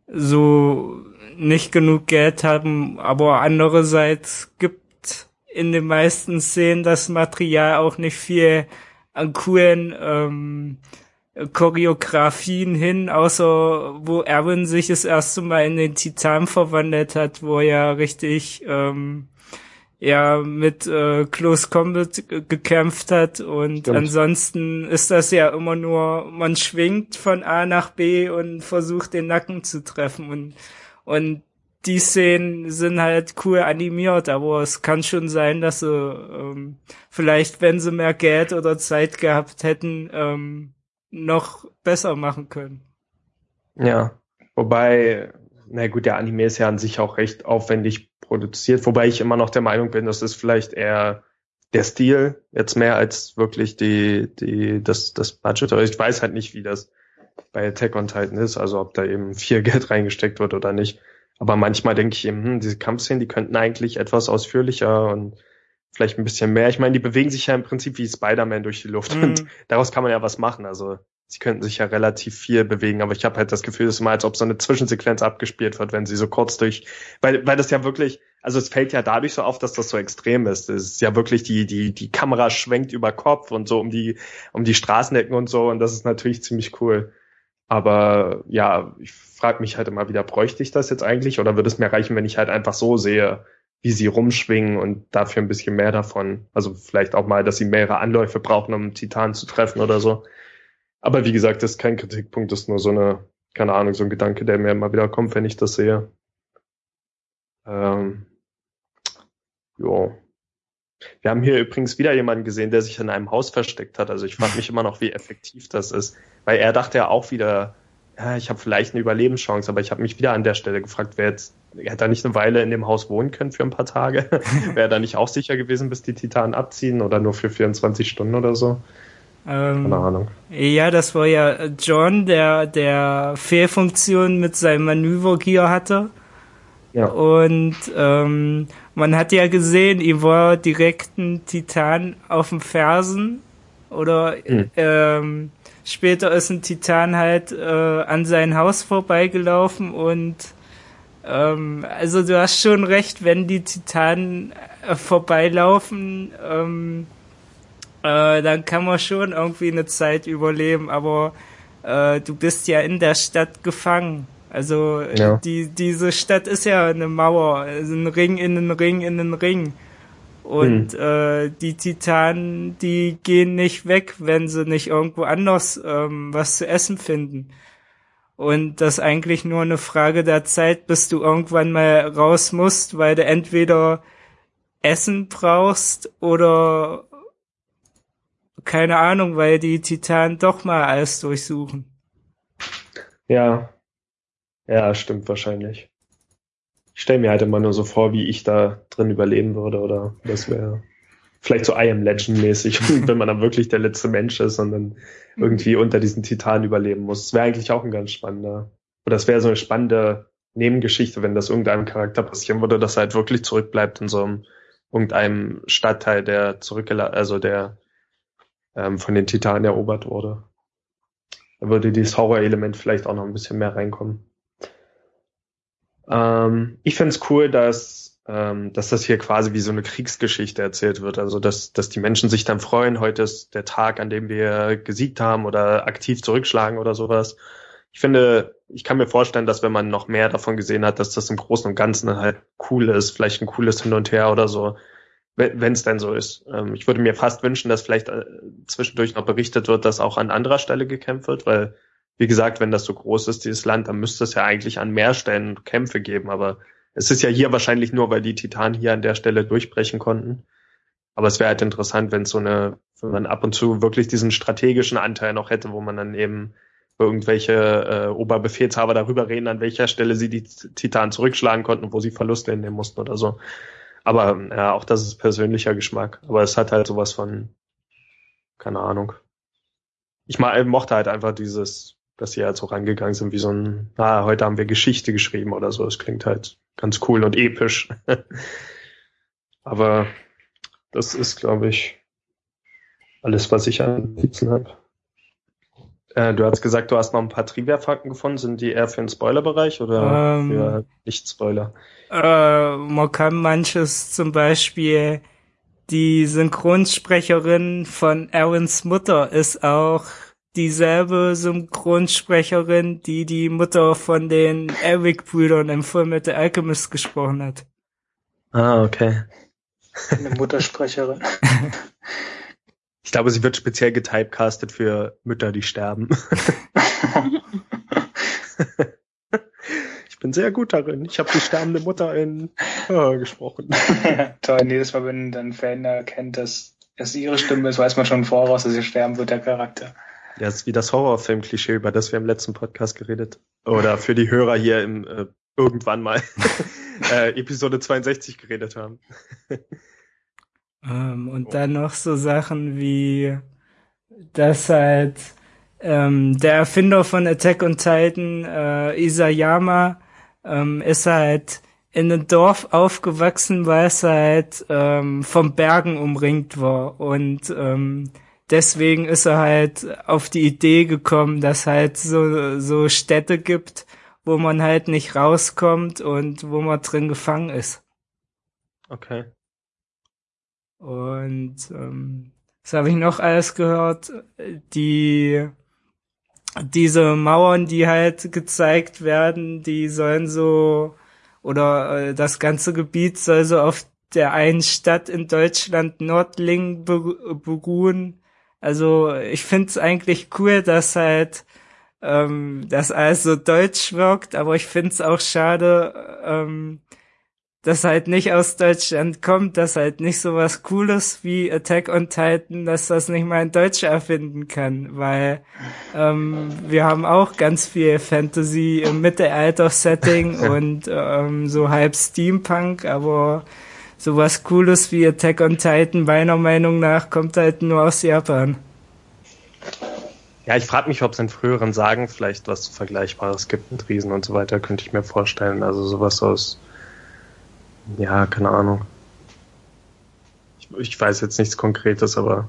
so nicht genug Geld haben, aber andererseits gibt in den meisten Szenen das Material auch nicht viel an coolen ähm, Choreografien hin, außer wo Erwin sich das erste Mal in den Titan verwandelt hat, wo er richtig ähm, ja mit äh, Close Combat gekämpft hat und Stimmt. ansonsten ist das ja immer nur man schwingt von A nach B und versucht den Nacken zu treffen und und die Szenen sind halt cool animiert, aber es kann schon sein, dass sie ähm, vielleicht, wenn sie mehr Geld oder Zeit gehabt hätten, ähm, noch besser machen können. Ja, wobei, na gut, der Anime ist ja an sich auch recht aufwendig produziert, wobei ich immer noch der Meinung bin, das ist vielleicht eher der Stil jetzt mehr als wirklich die, die, das, das Budget. Aber ich weiß halt nicht, wie das bei Attack on Titan ist, also ob da eben viel Geld reingesteckt wird oder nicht. Aber manchmal denke ich eben, hm, diese Kampfszenen, die könnten eigentlich etwas ausführlicher und vielleicht ein bisschen mehr. Ich meine, die bewegen sich ja im Prinzip wie Spider-Man durch die Luft mhm. und daraus kann man ja was machen. Also sie könnten sich ja relativ viel bewegen, aber ich habe halt das Gefühl, es ist immer, als ob so eine Zwischensequenz abgespielt wird, wenn sie so kurz durch, weil, weil das ja wirklich, also es fällt ja dadurch so auf, dass das so extrem ist. Es ist ja wirklich die, die, die Kamera schwenkt über Kopf und so um die, um die Straßenecken und so und das ist natürlich ziemlich cool. Aber ja, ich frage mich halt immer wieder, bräuchte ich das jetzt eigentlich oder würde es mir reichen, wenn ich halt einfach so sehe, wie sie rumschwingen und dafür ein bisschen mehr davon. Also vielleicht auch mal, dass sie mehrere Anläufe brauchen, um Titan zu treffen oder so. Aber wie gesagt, das ist kein Kritikpunkt, das ist nur so eine, keine Ahnung, so ein Gedanke, der mir immer wieder kommt, wenn ich das sehe. Ähm, ja. Wir haben hier übrigens wieder jemanden gesehen, der sich in einem Haus versteckt hat. Also ich frage mich immer noch, wie effektiv das ist. Weil er dachte ja auch wieder, ja, ich habe vielleicht eine Überlebenschance, aber ich habe mich wieder an der Stelle gefragt, wer jetzt, er hätte da nicht eine Weile in dem Haus wohnen können für ein paar Tage? Wäre da nicht auch sicher gewesen, bis die Titanen abziehen oder nur für 24 Stunden oder so? Ähm, Keine Ahnung. Ja, das war ja John, der, der Fehlfunktion mit seinem Manövergear hatte. Ja. Und ähm, man hat ja gesehen, ihm war direkt ein Titan auf dem Fersen oder mhm. ähm, später ist ein Titan halt äh, an sein Haus vorbeigelaufen und ähm, also du hast schon recht, wenn die Titanen äh, vorbeilaufen, ähm, äh, dann kann man schon irgendwie eine Zeit überleben, aber äh, du bist ja in der Stadt gefangen. Also ja. die, diese Stadt ist ja eine Mauer, also ein Ring in einen Ring in einen Ring. Und hm. äh, die Titanen, die gehen nicht weg, wenn sie nicht irgendwo anders ähm, was zu essen finden. Und das ist eigentlich nur eine Frage der Zeit, bis du irgendwann mal raus musst, weil du entweder Essen brauchst oder keine Ahnung, weil die Titanen doch mal alles durchsuchen. Ja, ja, stimmt wahrscheinlich. Ich stelle mir halt immer nur so vor, wie ich da drin überleben würde, oder das wäre vielleicht so I am Legend mäßig, wenn man dann wirklich der letzte Mensch ist und dann irgendwie unter diesen Titanen überleben muss. Das wäre eigentlich auch ein ganz spannender, oder das wäre so eine spannende Nebengeschichte, wenn das irgendeinem Charakter passieren würde, dass er halt wirklich zurückbleibt in so einem irgendeinem Stadtteil, der zurückgelassen, also der ähm, von den Titanen erobert wurde. Da würde dieses Horror-Element vielleicht auch noch ein bisschen mehr reinkommen. Ähm, ich finde es cool, dass ähm, dass das hier quasi wie so eine Kriegsgeschichte erzählt wird. Also dass, dass die Menschen sich dann freuen, heute ist der Tag, an dem wir gesiegt haben oder aktiv zurückschlagen oder sowas. Ich finde, ich kann mir vorstellen, dass wenn man noch mehr davon gesehen hat, dass das im Großen und Ganzen halt cool ist, vielleicht ein cooles Hin und Her oder so, wenn es denn so ist. Ähm, ich würde mir fast wünschen, dass vielleicht äh, zwischendurch noch berichtet wird, dass auch an anderer Stelle gekämpft wird, weil, wie gesagt, wenn das so groß ist, dieses Land, dann müsste es ja eigentlich an mehr Stellen Kämpfe geben, aber es ist ja hier wahrscheinlich nur, weil die Titanen hier an der Stelle durchbrechen konnten. Aber es wäre halt interessant, wenn so eine, wenn man ab und zu wirklich diesen strategischen Anteil noch hätte, wo man dann eben irgendwelche äh, Oberbefehlshaber darüber reden, an welcher Stelle sie die Titanen zurückschlagen konnten, wo sie Verluste hinnehmen mussten oder so. Aber ja, auch das ist persönlicher Geschmack. Aber es hat halt sowas von, keine Ahnung. Ich mochte halt einfach dieses, dass sie halt so rangegangen sind wie so ein, ah, heute haben wir Geschichte geschrieben oder so. Es klingt halt ganz cool und episch. Aber das ist, glaube ich, alles, was ich an Notizen habe. Äh, du hast gesagt, du hast noch ein paar Trivia-Fakten gefunden. Sind die eher für den Spoiler-Bereich oder ähm, für Nicht-Spoiler? Äh, man kann manches zum Beispiel, die Synchronsprecherin von Aarons Mutter ist auch dieselbe Synchronsprecherin, die die Mutter von den Eric-Brüdern im Film mit The Alchemist gesprochen hat. Ah, okay. Eine Muttersprecherin. Ich glaube, sie wird speziell getypecastet für Mütter, die sterben. ich bin sehr gut darin. Ich habe die sterbende Mutter in oh, gesprochen. ja, toll, jedes Mal, wenn dann Fan erkennt, dass es ihre Stimme ist, weiß man schon voraus, dass sie sterben wird, der Charakter. Ja, ist wie das Horrorfilm-Klischee, über das wir im letzten Podcast geredet. Oder für die Hörer hier im äh, irgendwann mal äh, Episode 62 geredet haben. Ähm, und oh. dann noch so Sachen wie, dass halt ähm, der Erfinder von Attack on Titan, äh, Isayama, ähm, ist halt in einem Dorf aufgewachsen, weil es halt ähm, vom Bergen umringt war. Und ähm, deswegen ist er halt auf die Idee gekommen, dass halt so, so Städte gibt, wo man halt nicht rauskommt und wo man drin gefangen ist. Okay. Und ähm, was habe ich noch alles gehört? Die diese Mauern, die halt gezeigt werden, die sollen so oder äh, das ganze Gebiet soll so auf der einen Stadt in Deutschland Nordling beruhen. Also ich finde es eigentlich cool, dass halt ähm, das alles so deutsch wirkt, aber ich finde es auch schade, ähm, das halt nicht aus Deutschland kommt, dass halt nicht so was Cooles wie Attack on Titan, dass das nicht mal ein Deutscher erfinden kann, weil ähm, wir haben auch ganz viel Fantasy im Mittelalter-Setting und ähm, so halb Steampunk, aber sowas Cooles wie Attack on Titan meiner Meinung nach kommt halt nur aus Japan. Ja, ich frage mich, ob es in früheren Sagen vielleicht was Vergleichbares gibt mit Riesen und so weiter, könnte ich mir vorstellen. Also sowas aus ja, keine Ahnung. Ich, ich weiß jetzt nichts Konkretes, aber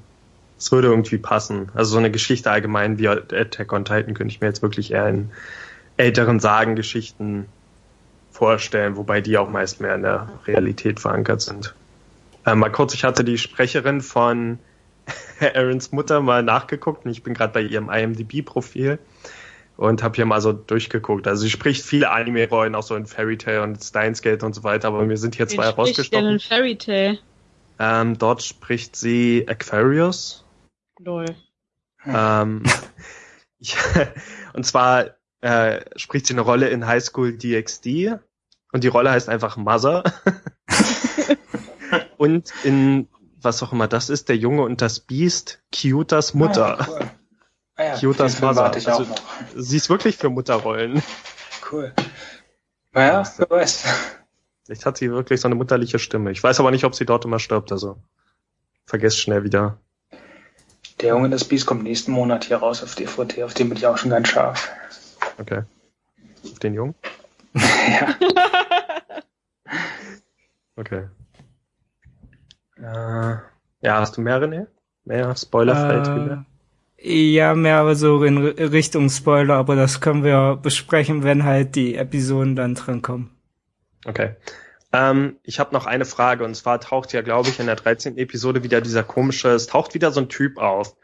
es würde irgendwie passen. Also so eine Geschichte allgemein wie Attack on Titan könnte ich mir jetzt wirklich eher in älteren Sagengeschichten vorstellen, wobei die auch meist mehr in der Realität verankert sind. Äh, mal kurz, ich hatte die Sprecherin von Aarons Mutter mal nachgeguckt und ich bin gerade bei ihrem IMDb-Profil und habe hier mal so durchgeguckt. Also sie spricht viele Anime-Rollen, auch so in Fairy Tail und Steins Gate und so weiter, aber mir sind hier zwei rausgestochen. in Fairy Tail? Ähm, dort spricht sie Aquarius. Lol. Ähm, ich, und zwar äh, spricht sie eine Rolle in High School DxD und die Rolle heißt einfach Mother. und in was auch immer das ist, der Junge und das Biest, Kyutas Mutter. Ah, cool. Ah ja, Kyotas Mother. Also, sie ist wirklich für Mutterrollen. Cool. Naja, wer weiß. Vielleicht hat sie wirklich so eine mutterliche Stimme. Ich weiß aber nicht, ob sie dort immer stirbt, also vergesst schnell wieder. Der Junge das Biest kommt nächsten Monat hier raus auf DVD, auf den bin ich auch schon ganz scharf. Okay. Auf den Jungen? ja. okay. Äh, ja, hast du mehr, René? Mehr Spoilerfrei? Äh, ja, mehr aber so in Richtung Spoiler, aber das können wir besprechen, wenn halt die Episoden dann dran kommen. Okay. Ähm, ich habe noch eine Frage und zwar taucht ja, glaube ich, in der 13. Episode wieder dieser komische, es taucht wieder so ein Typ auf,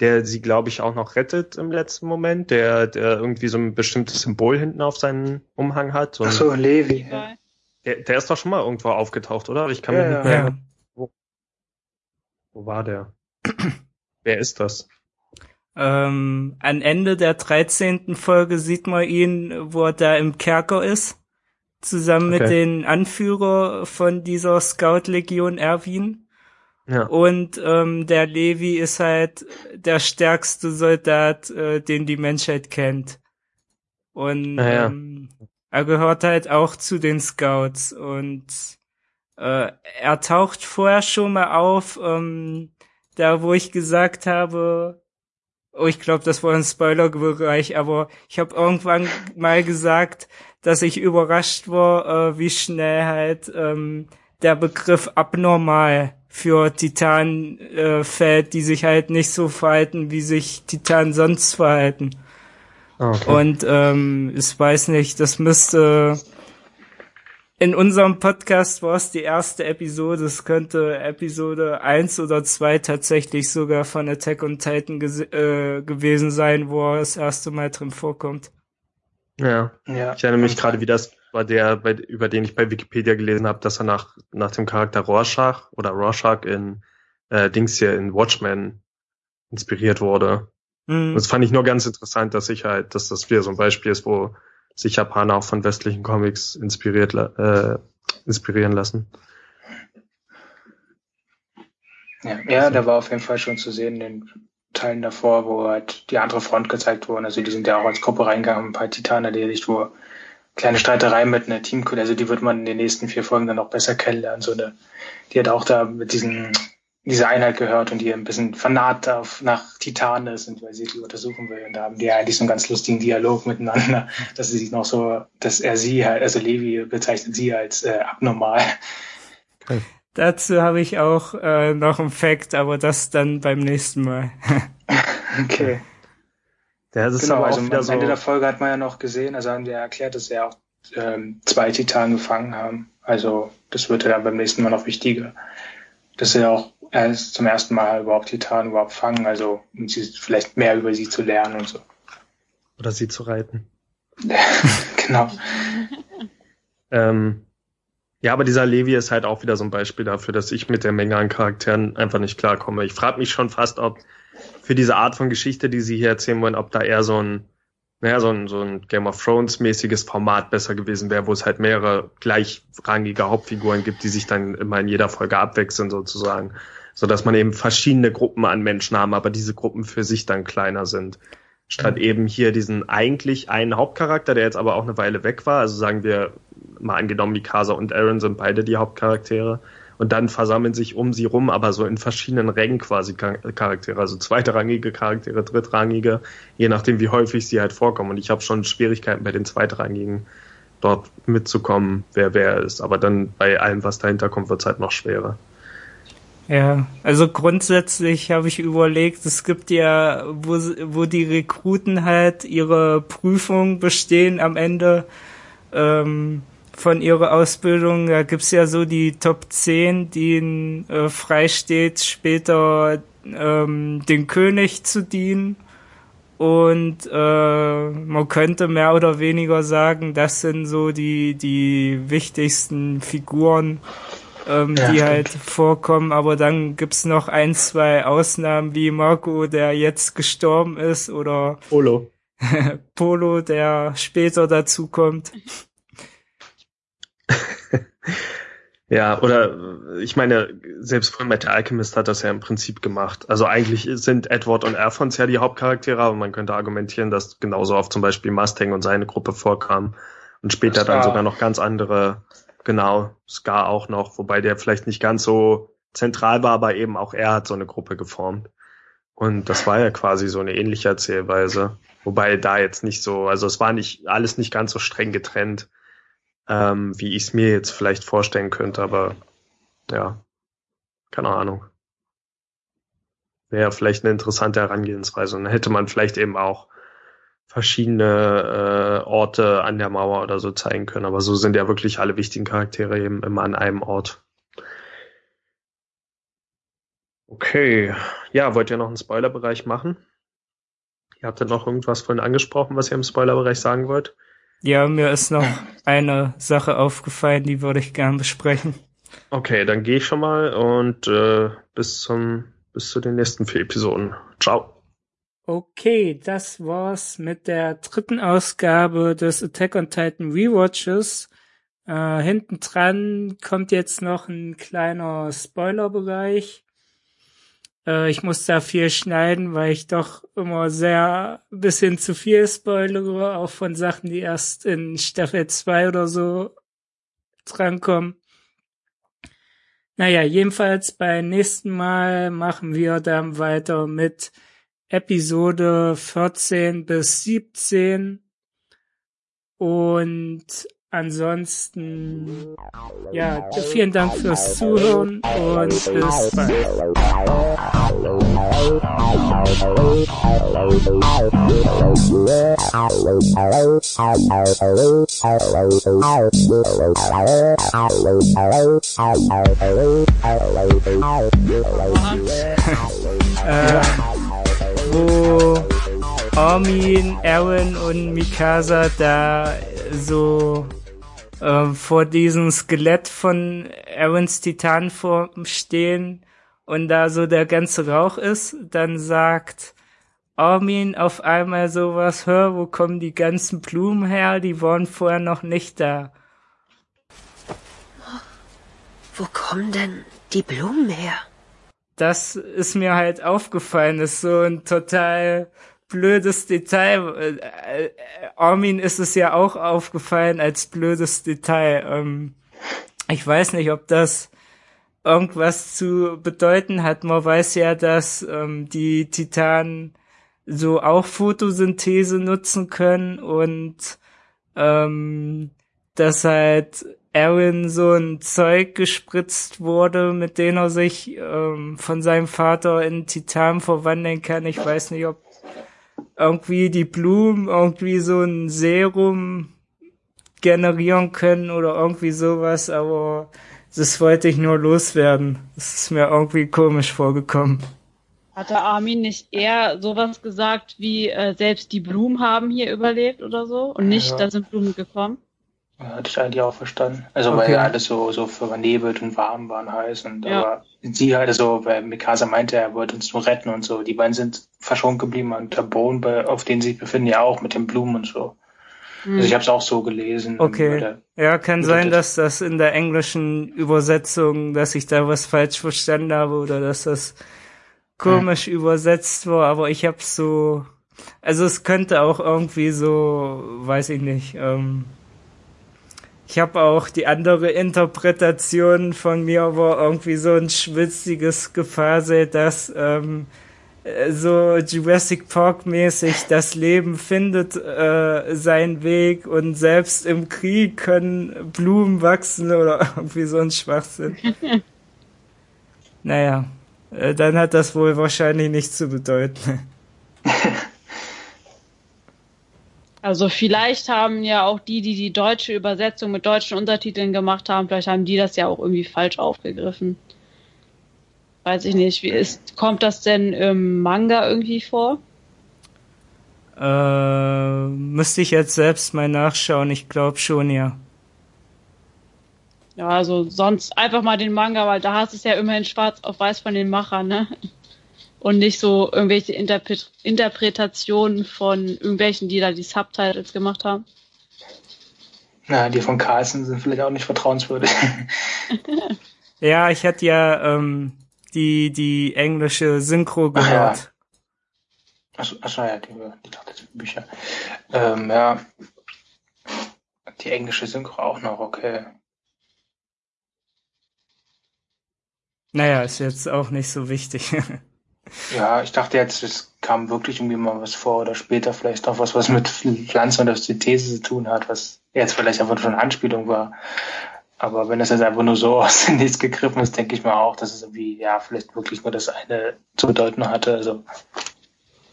der sie, glaube ich, auch noch rettet im letzten Moment, der, der irgendwie so ein bestimmtes Symbol hinten auf seinen Umhang hat. So Ach so, Levi. Ja. Der, der ist doch schon mal irgendwo aufgetaucht, oder? Ich kann Ja, mich ja. nicht mehr Ja. erinnern. Wo, wo war der? Wer ist das? Ähm, am Ende der 13. Folge sieht man ihn, wo er da im Kerker ist, zusammen mit Okay. den Anführer von dieser Scout-Legion Erwin. Ja. Und ähm, der Levi ist halt der stärkste Soldat, äh, den die Menschheit kennt. Und Ah, ja. ähm, er gehört halt auch zu den Scouts. Und äh, er taucht vorher schon mal auf, ähm, da wo ich gesagt habe, oh, ich glaube, das war ein Spoilerbereich, aber ich habe irgendwann mal gesagt, dass ich überrascht war, äh, wie schnell halt ähm, der Begriff abnormal für Titan äh, fällt, die sich halt nicht so verhalten, wie sich Titan sonst verhalten. Ah, okay. Und ähm, ich weiß nicht, das müsste in unserem Podcast war es die erste Episode, es könnte Episode 1 oder 2 tatsächlich sogar von Attack on Titan äh, gewesen sein, wo er das erste Mal drin vorkommt. Ja. Ja. Ich erinnere mich gerade, wie das war der, bei, über den ich bei Wikipedia gelesen habe, dass er nach, nach dem Charakter Rorschach oder Rorschach in äh, Dings hier in Watchmen inspiriert wurde. Mhm. Das fand ich nur ganz interessant, dass ich halt, dass das wieder so ein Beispiel ist, wo sich Japaner auch von westlichen Comics inspiriert, äh, inspirieren lassen. Ja, ja, da war auf jeden Fall schon zu sehen in den Teilen davor, wo halt die andere Front gezeigt wurde. Also die sind ja auch als Gruppe reingegangen, ein paar Titanen erledigt, wo kleine Streiterei mit einer Teamkultur, also die wird man in den nächsten vier Folgen dann auch besser kennenlernen. So eine, die hat auch da mit diesen, dieser Einheit gehört und die ein bisschen fanat auf, nach Titanen ist und weil sie die untersuchen will. Und da haben die eigentlich so einen ganz lustigen Dialog miteinander, dass sie sich noch so, dass er sie halt, also Levi bezeichnet sie als äh, abnormal. Dazu habe ich auch äh, noch einen Fact, aber das dann beim nächsten Mal. Okay. Ja, das ist genau, aber also am wieder so. Ende der Folge hat man ja noch gesehen, also haben die ja erklärt, dass sie ja auch ähm, zwei Titanen gefangen haben. Also das wird ja dann beim nächsten Mal noch wichtiger. Dass sie ja auch erst zum ersten Mal überhaupt Titanen überhaupt fangen, also um sie vielleicht mehr über sie zu lernen und so. Oder sie zu reiten. genau. Ähm, ja, aber dieser Levi ist halt auch wieder so ein Beispiel dafür, dass ich mit der Menge an Charakteren einfach nicht klarkomme. Ich frage mich schon fast, ob für diese Art von Geschichte, die sie hier erzählen wollen, ob da eher so ein, naja, so ein, so ein Game of Thrones mäßiges Format besser gewesen wäre, wo es halt mehrere gleichrangige Hauptfiguren gibt, die sich dann immer in jeder Folge abwechseln sozusagen. So dass man eben verschiedene Gruppen an Menschen haben, aber diese Gruppen für sich dann kleiner sind. Statt eben hier diesen eigentlich einen Hauptcharakter, der jetzt aber auch eine Weile weg war. Also sagen wir mal angenommen, Mikasa und Aaron sind beide die Hauptcharaktere. Und dann versammeln sich um sie rum, aber so in verschiedenen Rängen quasi Char- Charaktere. Also zweitrangige Charaktere, drittrangige, je nachdem wie häufig sie halt vorkommen. Und ich habe schon Schwierigkeiten bei den zweitrangigen dort mitzukommen, wer wer ist. Aber dann bei allem, was dahinter kommt, wird's halt noch schwerer. Ja, also grundsätzlich habe ich überlegt, es gibt ja, wo, wo die Rekruten halt ihre Prüfung bestehen am Ende ähm, von ihrer Ausbildung, da gibt's ja so die Top 10, die äh, freisteht, später ähm, den König zu dienen. Und äh, man könnte mehr oder weniger sagen, das sind so die, die wichtigsten Figuren ähm, Ja, die stimmt. halt vorkommen, aber dann gibt's noch ein, zwei Ausnahmen wie Marco, der jetzt gestorben ist, oder Polo. Polo, der später dazukommt. Ja, oder ich meine, selbst Full Metal Alchemist hat das ja im Prinzip gemacht. Also eigentlich sind Edward und Alphonse ja die Hauptcharaktere, aber man könnte argumentieren, dass genauso oft zum Beispiel Mustang und seine Gruppe vorkam und später dann sogar noch ganz andere, genau, Scar auch noch, wobei der vielleicht nicht ganz so zentral war, aber eben auch er hat so eine Gruppe geformt. Und das war ja quasi so eine ähnliche Erzählweise. Wobei da jetzt nicht so, also es war nicht alles nicht ganz so streng getrennt ähm, wie ich es mir jetzt vielleicht vorstellen könnte, aber ja, keine Ahnung. Wäre vielleicht eine interessante Herangehensweise. Und dann hätte man vielleicht eben auch verschiedene äh, Orte an der Mauer oder so zeigen können. Aber so sind ja wirklich alle wichtigen Charaktere eben immer an einem Ort. Okay, ja, wollt ihr noch einen Spoilerbereich machen? Ihr habt ja noch irgendwas vorhin angesprochen, was ihr im Spoilerbereich sagen wollt? Ja, mir ist noch eine Sache aufgefallen, die würde ich gern besprechen. Okay, dann gehe ich schon mal und äh, bis zum bis zu den nächsten vier Episoden. Ciao. Okay, das war's mit der dritten Ausgabe des Attack on Titan Rewatches. Äh, hinten dran kommt jetzt noch ein kleiner Spoilerbereich. Äh, ich muss da viel schneiden, weil ich doch immer sehr bisschen zu viel spoilere, auch von Sachen, die erst in Staffel 2 oder so drankommen. Naja, jedenfalls beim nächsten Mal machen wir dann weiter mit Episode 14 bis 17 und ansonsten ja, vielen Dank fürs Zuhören und bis bald. äh, wo Armin, Aaron und Mikasa da so äh, vor diesem Skelett von Aarons Titanform stehen und da so der ganze Rauch ist, dann sagt Armin auf einmal sowas, hör, wo kommen die ganzen Blumen her? Die waren vorher noch nicht da. Wo kommen denn die Blumen her? Das ist mir halt aufgefallen, ist so ein total blödes Detail. Äh, Armin ist es ja auch aufgefallen als blödes Detail. Ähm, ich weiß nicht, ob das irgendwas zu bedeuten hat. Man weiß ja, dass ähm, die Titanen so auch Photosynthese nutzen können und ähm, dass halt Aaron so ein Zeug gespritzt wurde, mit dem er sich ähm, von seinem Vater in Titan verwandeln kann. Ich weiß nicht, ob irgendwie die Blumen irgendwie so ein Serum generieren können oder irgendwie sowas, aber das wollte ich nur loswerden. Das ist mir irgendwie komisch vorgekommen. Hatte Armin nicht eher sowas gesagt wie äh, selbst die Blumen haben hier überlebt oder so und nicht, ja. da sind Blumen gekommen? Hatte ich eigentlich auch verstanden. Also okay. weil alles so, so vernebelt und warm war und heiß. Und ja. aber sie halt so, weil Mikasa meinte, er wollte uns nur retten und so. Die beiden sind verschont geblieben und der Boden, auf dem sie sich befinden, ja auch mit den Blumen und so. Hm. Also ich habe es auch so gelesen. Okay. Ja, kann sein, dass das in der englischen Übersetzung, dass ich da was falsch verstanden habe oder dass das komisch hm. übersetzt war, aber ich habe so, also es könnte auch irgendwie so, weiß ich nicht, ähm, ich habe auch die andere Interpretation von mir, aber irgendwie so ein schwitziges Gefasel, dass ähm, äh, so Jurassic Park mäßig das Leben findet äh, seinen Weg und selbst im Krieg können Blumen wachsen oder irgendwie so ein Schwachsinn. naja, äh, dann hat das wohl wahrscheinlich nichts zu bedeuten. Also vielleicht haben ja auch die, die die deutsche Übersetzung mit deutschen Untertiteln gemacht haben, vielleicht haben die das ja auch irgendwie falsch aufgegriffen. Weiß ich nicht. Wie ist, kommt das denn im Manga irgendwie vor? Äh, müsste ich jetzt selbst mal nachschauen. Ich glaube schon, ja. Ja, also sonst einfach mal den Manga, weil da hast du es ja immerhin schwarz auf weiß von den Machern, ne? Und nicht so irgendwelche Interpret Interpretationen von irgendwelchen, die da die Subtitles gemacht haben. Na, die von Carlson sind vielleicht auch nicht vertrauenswürdig. ja, ich hatte ja ähm, die, die englische Synchro gehört. Achso, ach so, ja, die, die Bücher. Ähm, ja. Die englische Synchro auch noch, okay. Naja, ist jetzt auch nicht so wichtig. Ja, ich dachte jetzt, es kam wirklich irgendwie mal was vor oder später vielleicht noch was, was mit Pflanzen oder Synthese zu tun hat, was jetzt vielleicht einfach schon Anspielung war. Aber wenn das jetzt einfach nur so aus dem Nichts gegriffen ist, denke ich mal auch, dass es irgendwie, ja, vielleicht wirklich nur das eine zu bedeuten hatte. Also,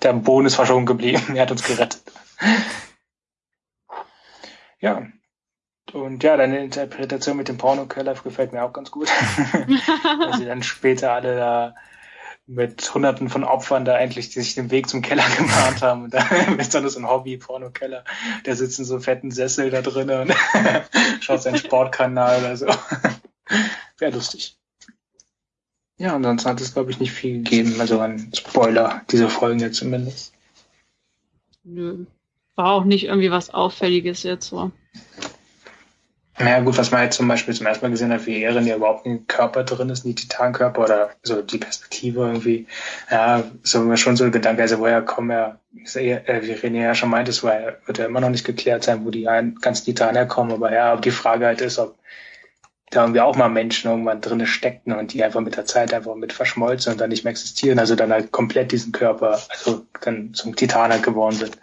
der Boden ist verschont geblieben, er hat uns gerettet. Ja. Und ja, deine Interpretation mit dem Pornokeller gefällt mir auch ganz gut. Weil sie dann später alle da mit hunderten von Opfern da endlich die sich den Weg zum Keller gemahnt haben. Und da ist dann so ein Hobby, Pornokeller. Der sitzt in so fetten Sessel da drin und schaut seinen Sportkanal oder so. Wäre lustig. Ja, ansonsten hat es, glaube ich, nicht viel gegeben, also an Spoiler, diese Folgen jetzt zumindest. Nö. War auch nicht irgendwie was Auffälliges jetzt so. Naja, gut, was man jetzt zum Beispiel zum ersten Mal gesehen hat, wie Ehren ja überhaupt ein Körper drin ist, ein Titankörper oder so die Perspektive irgendwie. Ja, so mir schon so ein Gedanke, also woher kommen ja, äh, wie René ja schon meint, es wird ja immer noch nicht geklärt sein, wo die ganzen Titanen herkommen, aber ja, ob die Frage halt ist, ob da irgendwie auch mal Menschen irgendwann drinne steckten und die einfach mit der Zeit einfach mit verschmolzen und dann nicht mehr existieren, also dann halt komplett diesen Körper, also dann zum Titan halt geworden sind.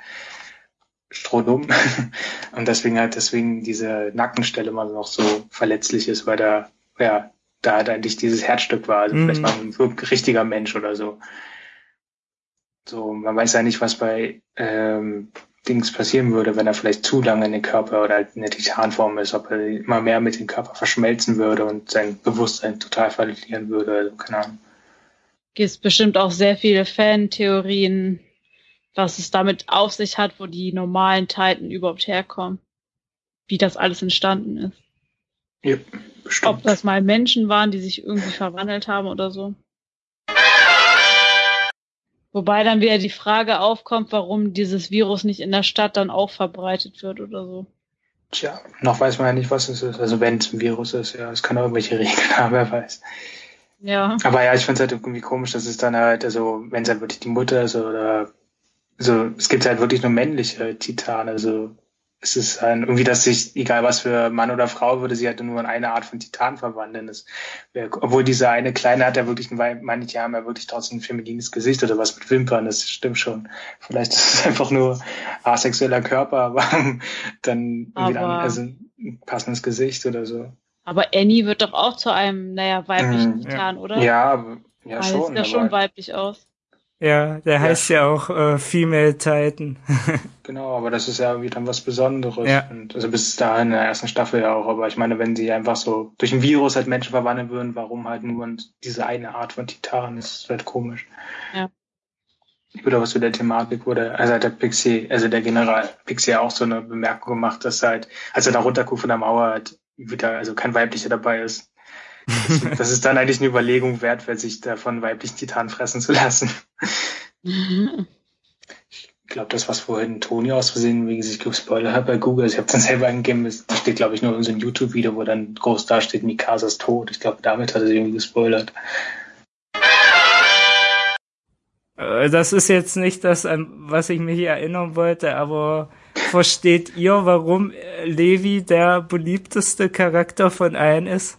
Strohdumm. und deswegen halt deswegen diese Nackenstelle mal noch so verletzlich ist, weil da, ja, da halt eigentlich dieses Herzstück war, also mhm. vielleicht mal ein richtiger Mensch oder so. So, man weiß ja nicht, was bei ähm, Dings passieren würde, wenn er vielleicht zu lange in den Körper oder halt in der Titanform ist, ob er immer mehr mit dem Körper verschmelzen würde und sein Bewusstsein total verlieren würde, also keine Ahnung. Gibt bestimmt auch sehr viele Fan-Theorien, was es damit auf sich hat, wo die normalen Titan überhaupt herkommen. Wie das alles entstanden ist. Ja, bestimmt. Ob das mal Menschen waren, die sich irgendwie verwandelt haben oder so. Wobei dann wieder die Frage aufkommt, warum dieses Virus nicht in der Stadt dann auch verbreitet wird oder so. Tja, noch weiß man ja nicht, was es ist. Also wenn es ein Virus ist, ja, es kann auch irgendwelche Regeln haben, wer weiß. Ja. Aber ja, ich finde es halt irgendwie komisch, dass es dann halt, also wenn es halt wirklich die Mutter ist oder also es gibt halt wirklich nur männliche Titane, also es ist ein, irgendwie, dass sich, egal was für Mann oder Frau, würde sie halt nur in eine Art von Titan verwandeln. Das obwohl dieser eine Kleine hat ja wirklich, ein, manche haben ja wirklich trotzdem ein feminines Gesicht oder was mit Wimpern, das stimmt schon. Vielleicht ist es einfach nur asexueller Körper, aber dann irgendwie dann, also ein passendes Gesicht oder so. Aber Annie wird doch auch zu einem, naja, weiblichen Mhm. Titan, oder? Ja, ja, Ah, schon. Sieht ja aber- schon weiblich aus. Ja, der heißt ja, auch äh, Female Titan. Genau, aber das ist ja irgendwie dann was Besonderes. Ja. Und also bis dahin in der ersten Staffel ja auch. Aber ich meine, wenn sie einfach so durch ein Virus halt Menschen verwandeln würden, warum halt nur diese eine Art von Titan? Das ist halt komisch. Ja. Oder was zu der Thematik wurde, also hat der Pixie, also der General Pixie auch so eine Bemerkung gemacht, dass er halt, als er da runterguckt von der Mauer, halt wieder, also kein weiblicher dabei ist. Das, das ist dann eigentlich eine Überlegung wert, wer sich da von weiblichen Titanen fressen zu lassen. Ich glaube, das, was vorhin Toni aus Versehen wegen sich gespoilert hat bei Google, ich habe dann selber eingegeben, ist- da steht, glaube ich, nur in so einem YouTube-Video, wo dann groß da steht, Mikasas tot. Ich glaube, damit hat er sich irgendwie gespoilert. Äh, Das ist jetzt nicht das, an was ich mich erinnern wollte, aber versteht ihr, warum äh, Levi der beliebteste Charakter von allen ist?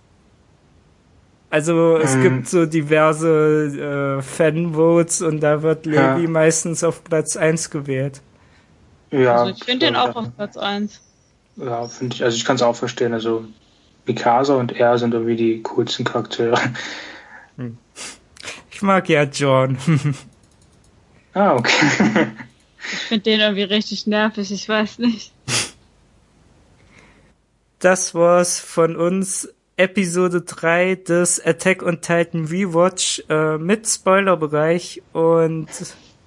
Also es Ähm. gibt so diverse äh, Fanvotes und da wird Ja. Levi meistens auf Platz 1 gewählt. Ja, Also ich finde den auch auf Platz 1. Ja, finde ich, also ich kann es auch verstehen. Also Mikasa und er sind irgendwie die coolsten Charaktere. Ich mag ja John. ah, okay. Ich finde den irgendwie richtig nervig, ich weiß nicht. Das war's von uns. Episode 3 des Attack on Titan Rewatch äh, mit Spoilerbereich und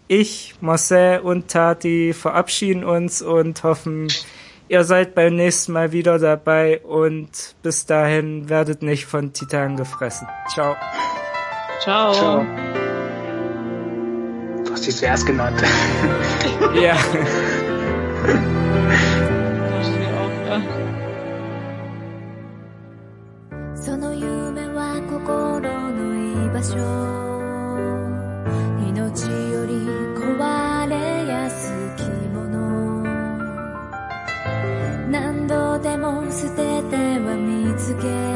ich, Marcel und Tati verabschieden uns und hoffen, ihr seid beim nächsten Mal wieder dabei und bis dahin werdet nicht von Titan gefressen. Ciao. Ciao. Ciao. Du hast dich zuerst genannt. Ja. 捨てては見つけ